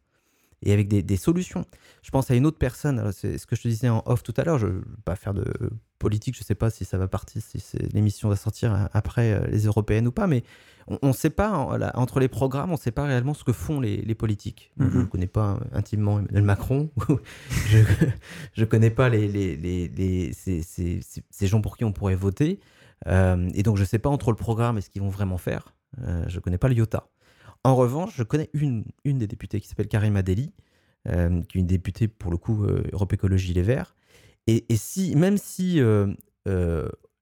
et avec des, solutions. Je pense à une autre personne, c'est ce que je te disais en off tout à l'heure, je ne vais pas faire de politique, je ne sais pas si ça va partir, si l'émission va sortir après euh, les européennes ou pas, mais on ne sait pas, entre les programmes, on ne sait pas réellement ce que font les, politiques. Je ne mhm. connais pas intimement Emmanuel Macron, je ne connais pas les, les, ces, gens pour qui on pourrait voter, euh, et donc je ne sais pas entre le programme et ce qu'ils vont vraiment faire, euh, je ne connais pas le IOTA. En revanche, je connais une, une des députées qui s'appelle Karima Deli, euh, qui est une députée pour le coup euh, Europe Écologie Les Verts. Et, si, même si euh,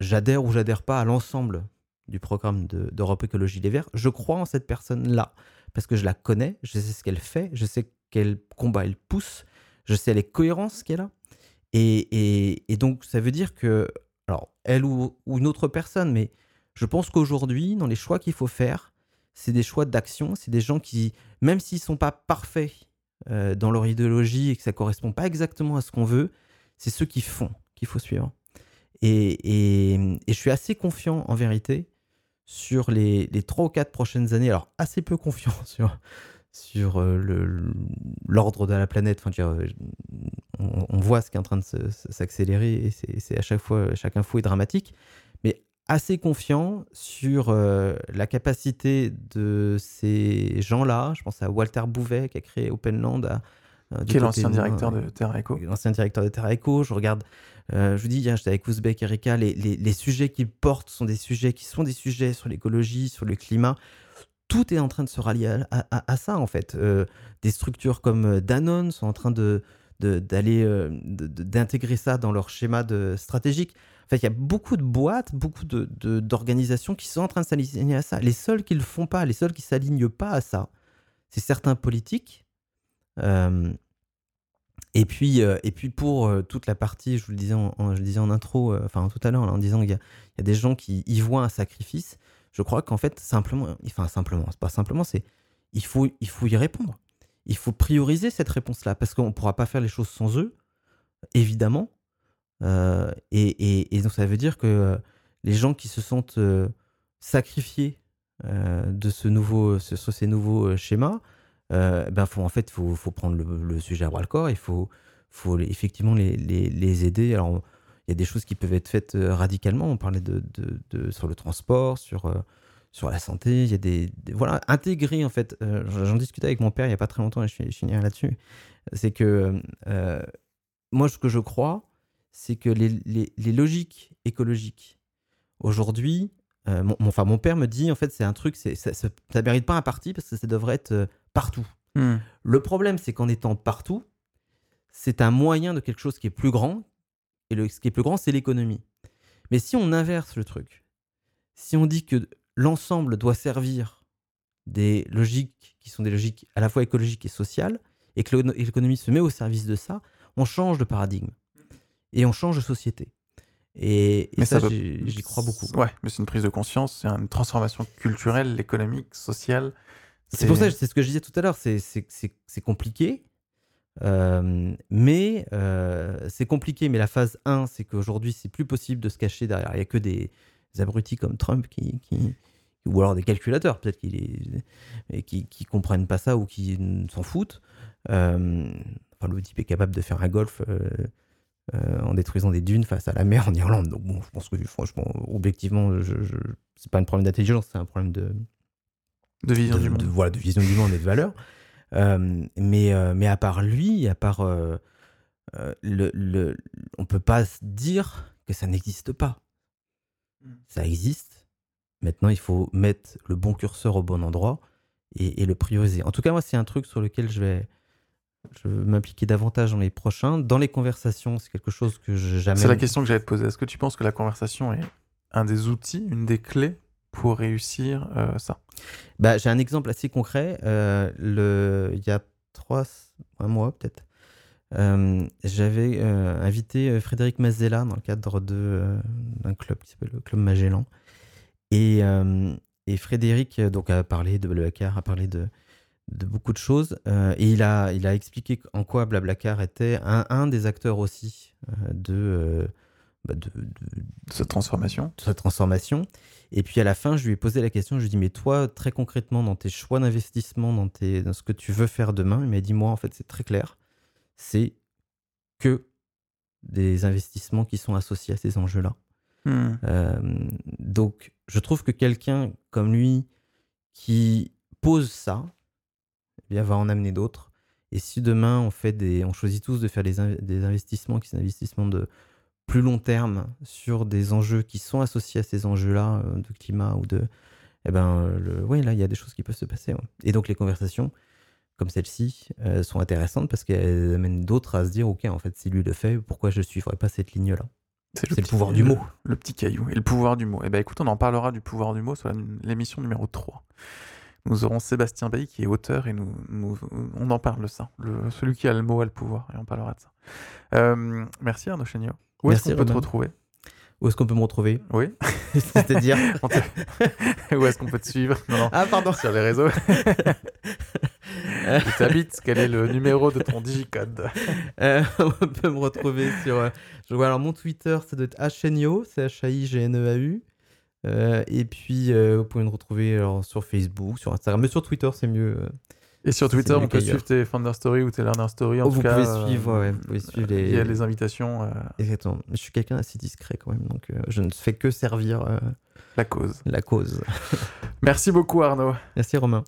j'adhère ou j'adhère pas à l'ensemble du programme d'Europe Écologie Les Verts, je crois en cette personne-là parce que je la connais, je sais ce qu'elle fait, je sais quel combat elle pousse, je sais les cohérences qu'elle a. Et, donc, ça veut dire que, alors, elle ou une autre personne, mais je pense qu'aujourd'hui, dans les choix qu'il faut faire, c'est des choix d'action, c'est des gens qui, même s'ils sont pas parfaits euh, dans leur idéologie et que ça correspond pas exactement à ce qu'on veut, c'est ceux qui font qu'il faut suivre. Et, je suis assez confiant en vérité sur les, les 3 ou 4 prochaines années, alors assez peu confiant sur, sur euh, l'ordre de la planète. Enfin, euh, on, on, voit ce qui est en train de s'accélérer et c'est à chaque fois, chaque info est dramatique assez confiant sur euh, la capacité de ces gens-là. Je pense à Walter Bouvet qui a créé Openland. Euh, qui est l'ancien directeur de Terra Echo. L'ancien directeur de Terra Echo. Je regarde, euh, je vous dis, j'étais avec Ouzbek Erika, les, les, sujets qu'ils portent sont des sujets qui sont des sujets sur l'écologie, sur le climat. Tout est en train de se rallier à, ça, en fait. des structures comme Danone sont en train de d'aller d'intégrer ça dans leur schéma de stratégique fait, il y a beaucoup de boîtes, beaucoup d'organisations de, qui sont en train de s'aligner à ça. Les seuls qui ne le font pas, les seuls qui ne s'alignent pas à ça, c'est certains politiques. Euh, et, puis, euh, et puis pour euh, toute la partie, je vous le disais en, je disais en intro, enfin tout à l'heure, en disant qu'il y, y, a des gens qui y voient un sacrifice, je crois qu'en fait, simplement, enfin simplement, c'est pas simplement, c'est il faut, il faut y répondre. Il faut prioriser cette réponse-là, parce qu'on ne pourra pas faire les choses sans eux, évidemment. Euh, et, donc ça veut dire que euh, les gens qui se sentent euh, sacrifiés de ce nouveau, sur ces nouveaux schémas, ben faut, en fait, faut, faut prendre le, sujet à bras le corps. Il faut, faut effectivement les, les, aider. Alors, il y a des choses qui peuvent être faites radicalement. On parlait de, de, sur le transport, sur, sur la santé. Il y a des, voilà intégrer en fait. J'en discutais avec mon père il y a pas très longtemps et je, je finirai là-dessus. C'est que moi, ce que je crois, c'est que les, les, les, logiques écologiques aujourd'hui, euh, mon, mon, enfin mon père me dit en fait c'est un truc, c'est ça, ça, ça, mérite pas un parti parce que ça devrait être euh, partout. Hmm. Le problème, c'est qu'en étant partout, c'est un moyen de quelque chose qui est plus grand, et le, ce qui est plus grand, c'est l'économie. Mais si on inverse le truc, si on dit que l'ensemble doit servir des logiques qui sont des logiques à la fois écologiques et sociales, et que l'économie se met au service de ça, on change de paradigme. Et on change de société. Et, et ça, ça j'y crois beaucoup. Ouais, mais c'est une prise de conscience, c'est une transformation culturelle, économique, sociale. C'est pour ça, c'est ce que je disais tout à l'heure, c'est compliqué, euh, mais euh, c'est compliqué, mais la phase 1, c'est qu'aujourd'hui, c'est plus possible de se cacher derrière. Il n'y a que des, des, abrutis comme Trump qui, qui ou alors des calculateurs, peut-être qui, qui, qui comprennent pas ça ou qui s'en foutent. Euh, enfin, le type est capable de faire un golf euh, en détruisant des dunes face à la mer en Irlande. Donc bon, je pense que franchement, objectivement, je, je, c'est pas un problème d'intelligence, c'est un problème de de vision de, du monde. De, voilà, de vision du monde et de valeur. Euh, mais, euh, mais à part lui, à part euh, le, le, on peut pas dire que ça n'existe pas. Mm. Ça existe. Maintenant, il faut mettre le bon curseur au bon endroit et, et le prioriser. En tout cas, moi, c'est un truc sur lequel je vais, je veux m'impliquer davantage dans les prochains. Dans les conversations, c'est quelque chose que je jamais. C'est la question que j'allais te poser. Est-ce que tu penses que la conversation est un des outils, une des clés pour réussir euh, ça? Bah, J'ai un exemple assez concret. Euh, le... Il y a trois, un mois peut-être, euh, j'avais invité Frédéric Mazella dans le cadre d'un club qui s'appelle le Club Magellan. Et, et Frédéric donc, a parlé de Blablacar, a parlé de, de beaucoup de choses. et il a, il a expliqué en quoi Blablacar était un, un des acteurs aussi de bah de, de, de, cette transformation. De cette transformation. Et puis à la fin, je lui ai posé la question, je lui ai dit, mais toi, très concrètement, dans tes choix d'investissement, dans, tes, dans ce que tu veux faire demain, il m'a dit, moi, en fait, c'est très clair, c'est que des investissements qui sont associés à ces enjeux-là. Hmm. Euh, donc, je trouve que quelqu'un comme lui, qui pose ça, bien, va en amener d'autres. Et si demain, on, fait des, on choisit tous de faire des, des investissements qui sont des investissements de plus long terme sur des enjeux qui sont associés à ces enjeux-là euh, de climat ou de, eh ben, le, ouais, là, il y a des choses qui peuvent se passer. Ouais. Et donc, les conversations comme celle-ci euh, sont intéressantes parce qu'elles amènent d'autres à se dire, OK, en fait, si lui le fait, pourquoi je ne suivrai pas cette ligne-là? C'est le, le, pouvoir du mot. Le, le, petit caillou et le pouvoir du mot. Eh ben, écoute, on en parlera du pouvoir du mot sur l'émission numéro 3. Nous aurons Sébastien Bailly qui est auteur et nous, nous, on en parle de ça. Le, celui qui a le mot a le pouvoir et on parlera de ça. Euh, merci Arnaud Chéniaud. Où est-ce qu'on peut te retrouver? Où est-ce qu'on peut me retrouver? Oui. C'est-à-dire Où est-ce qu'on peut te suivre? Non, non. Ah, pardon. Sur les réseaux. Où tu habites Quel est le numéro de ton digicode? Euh, On peut me retrouver sur. Euh, je vois alors mon Twitter, ça doit être Hachenio, c'est H-A-I-G-N-E-A-U. Euh, et puis, euh, vous pouvez me retrouver alors, sur Facebook, sur Instagram, mais sur Twitter, c'est mieux. Et sur Twitter, on peut suivre tes Founder Story ou tes Learner Story. En oh, tout vous, cas, pouvez suivre, euh, ouais, vous pouvez suivre les... Il y a les invitations. Euh... Exactement. Je suis quelqu'un assez discret quand même, donc euh, je ne fais que servir la cause. La cause. Merci beaucoup Arnaud. Merci Romain.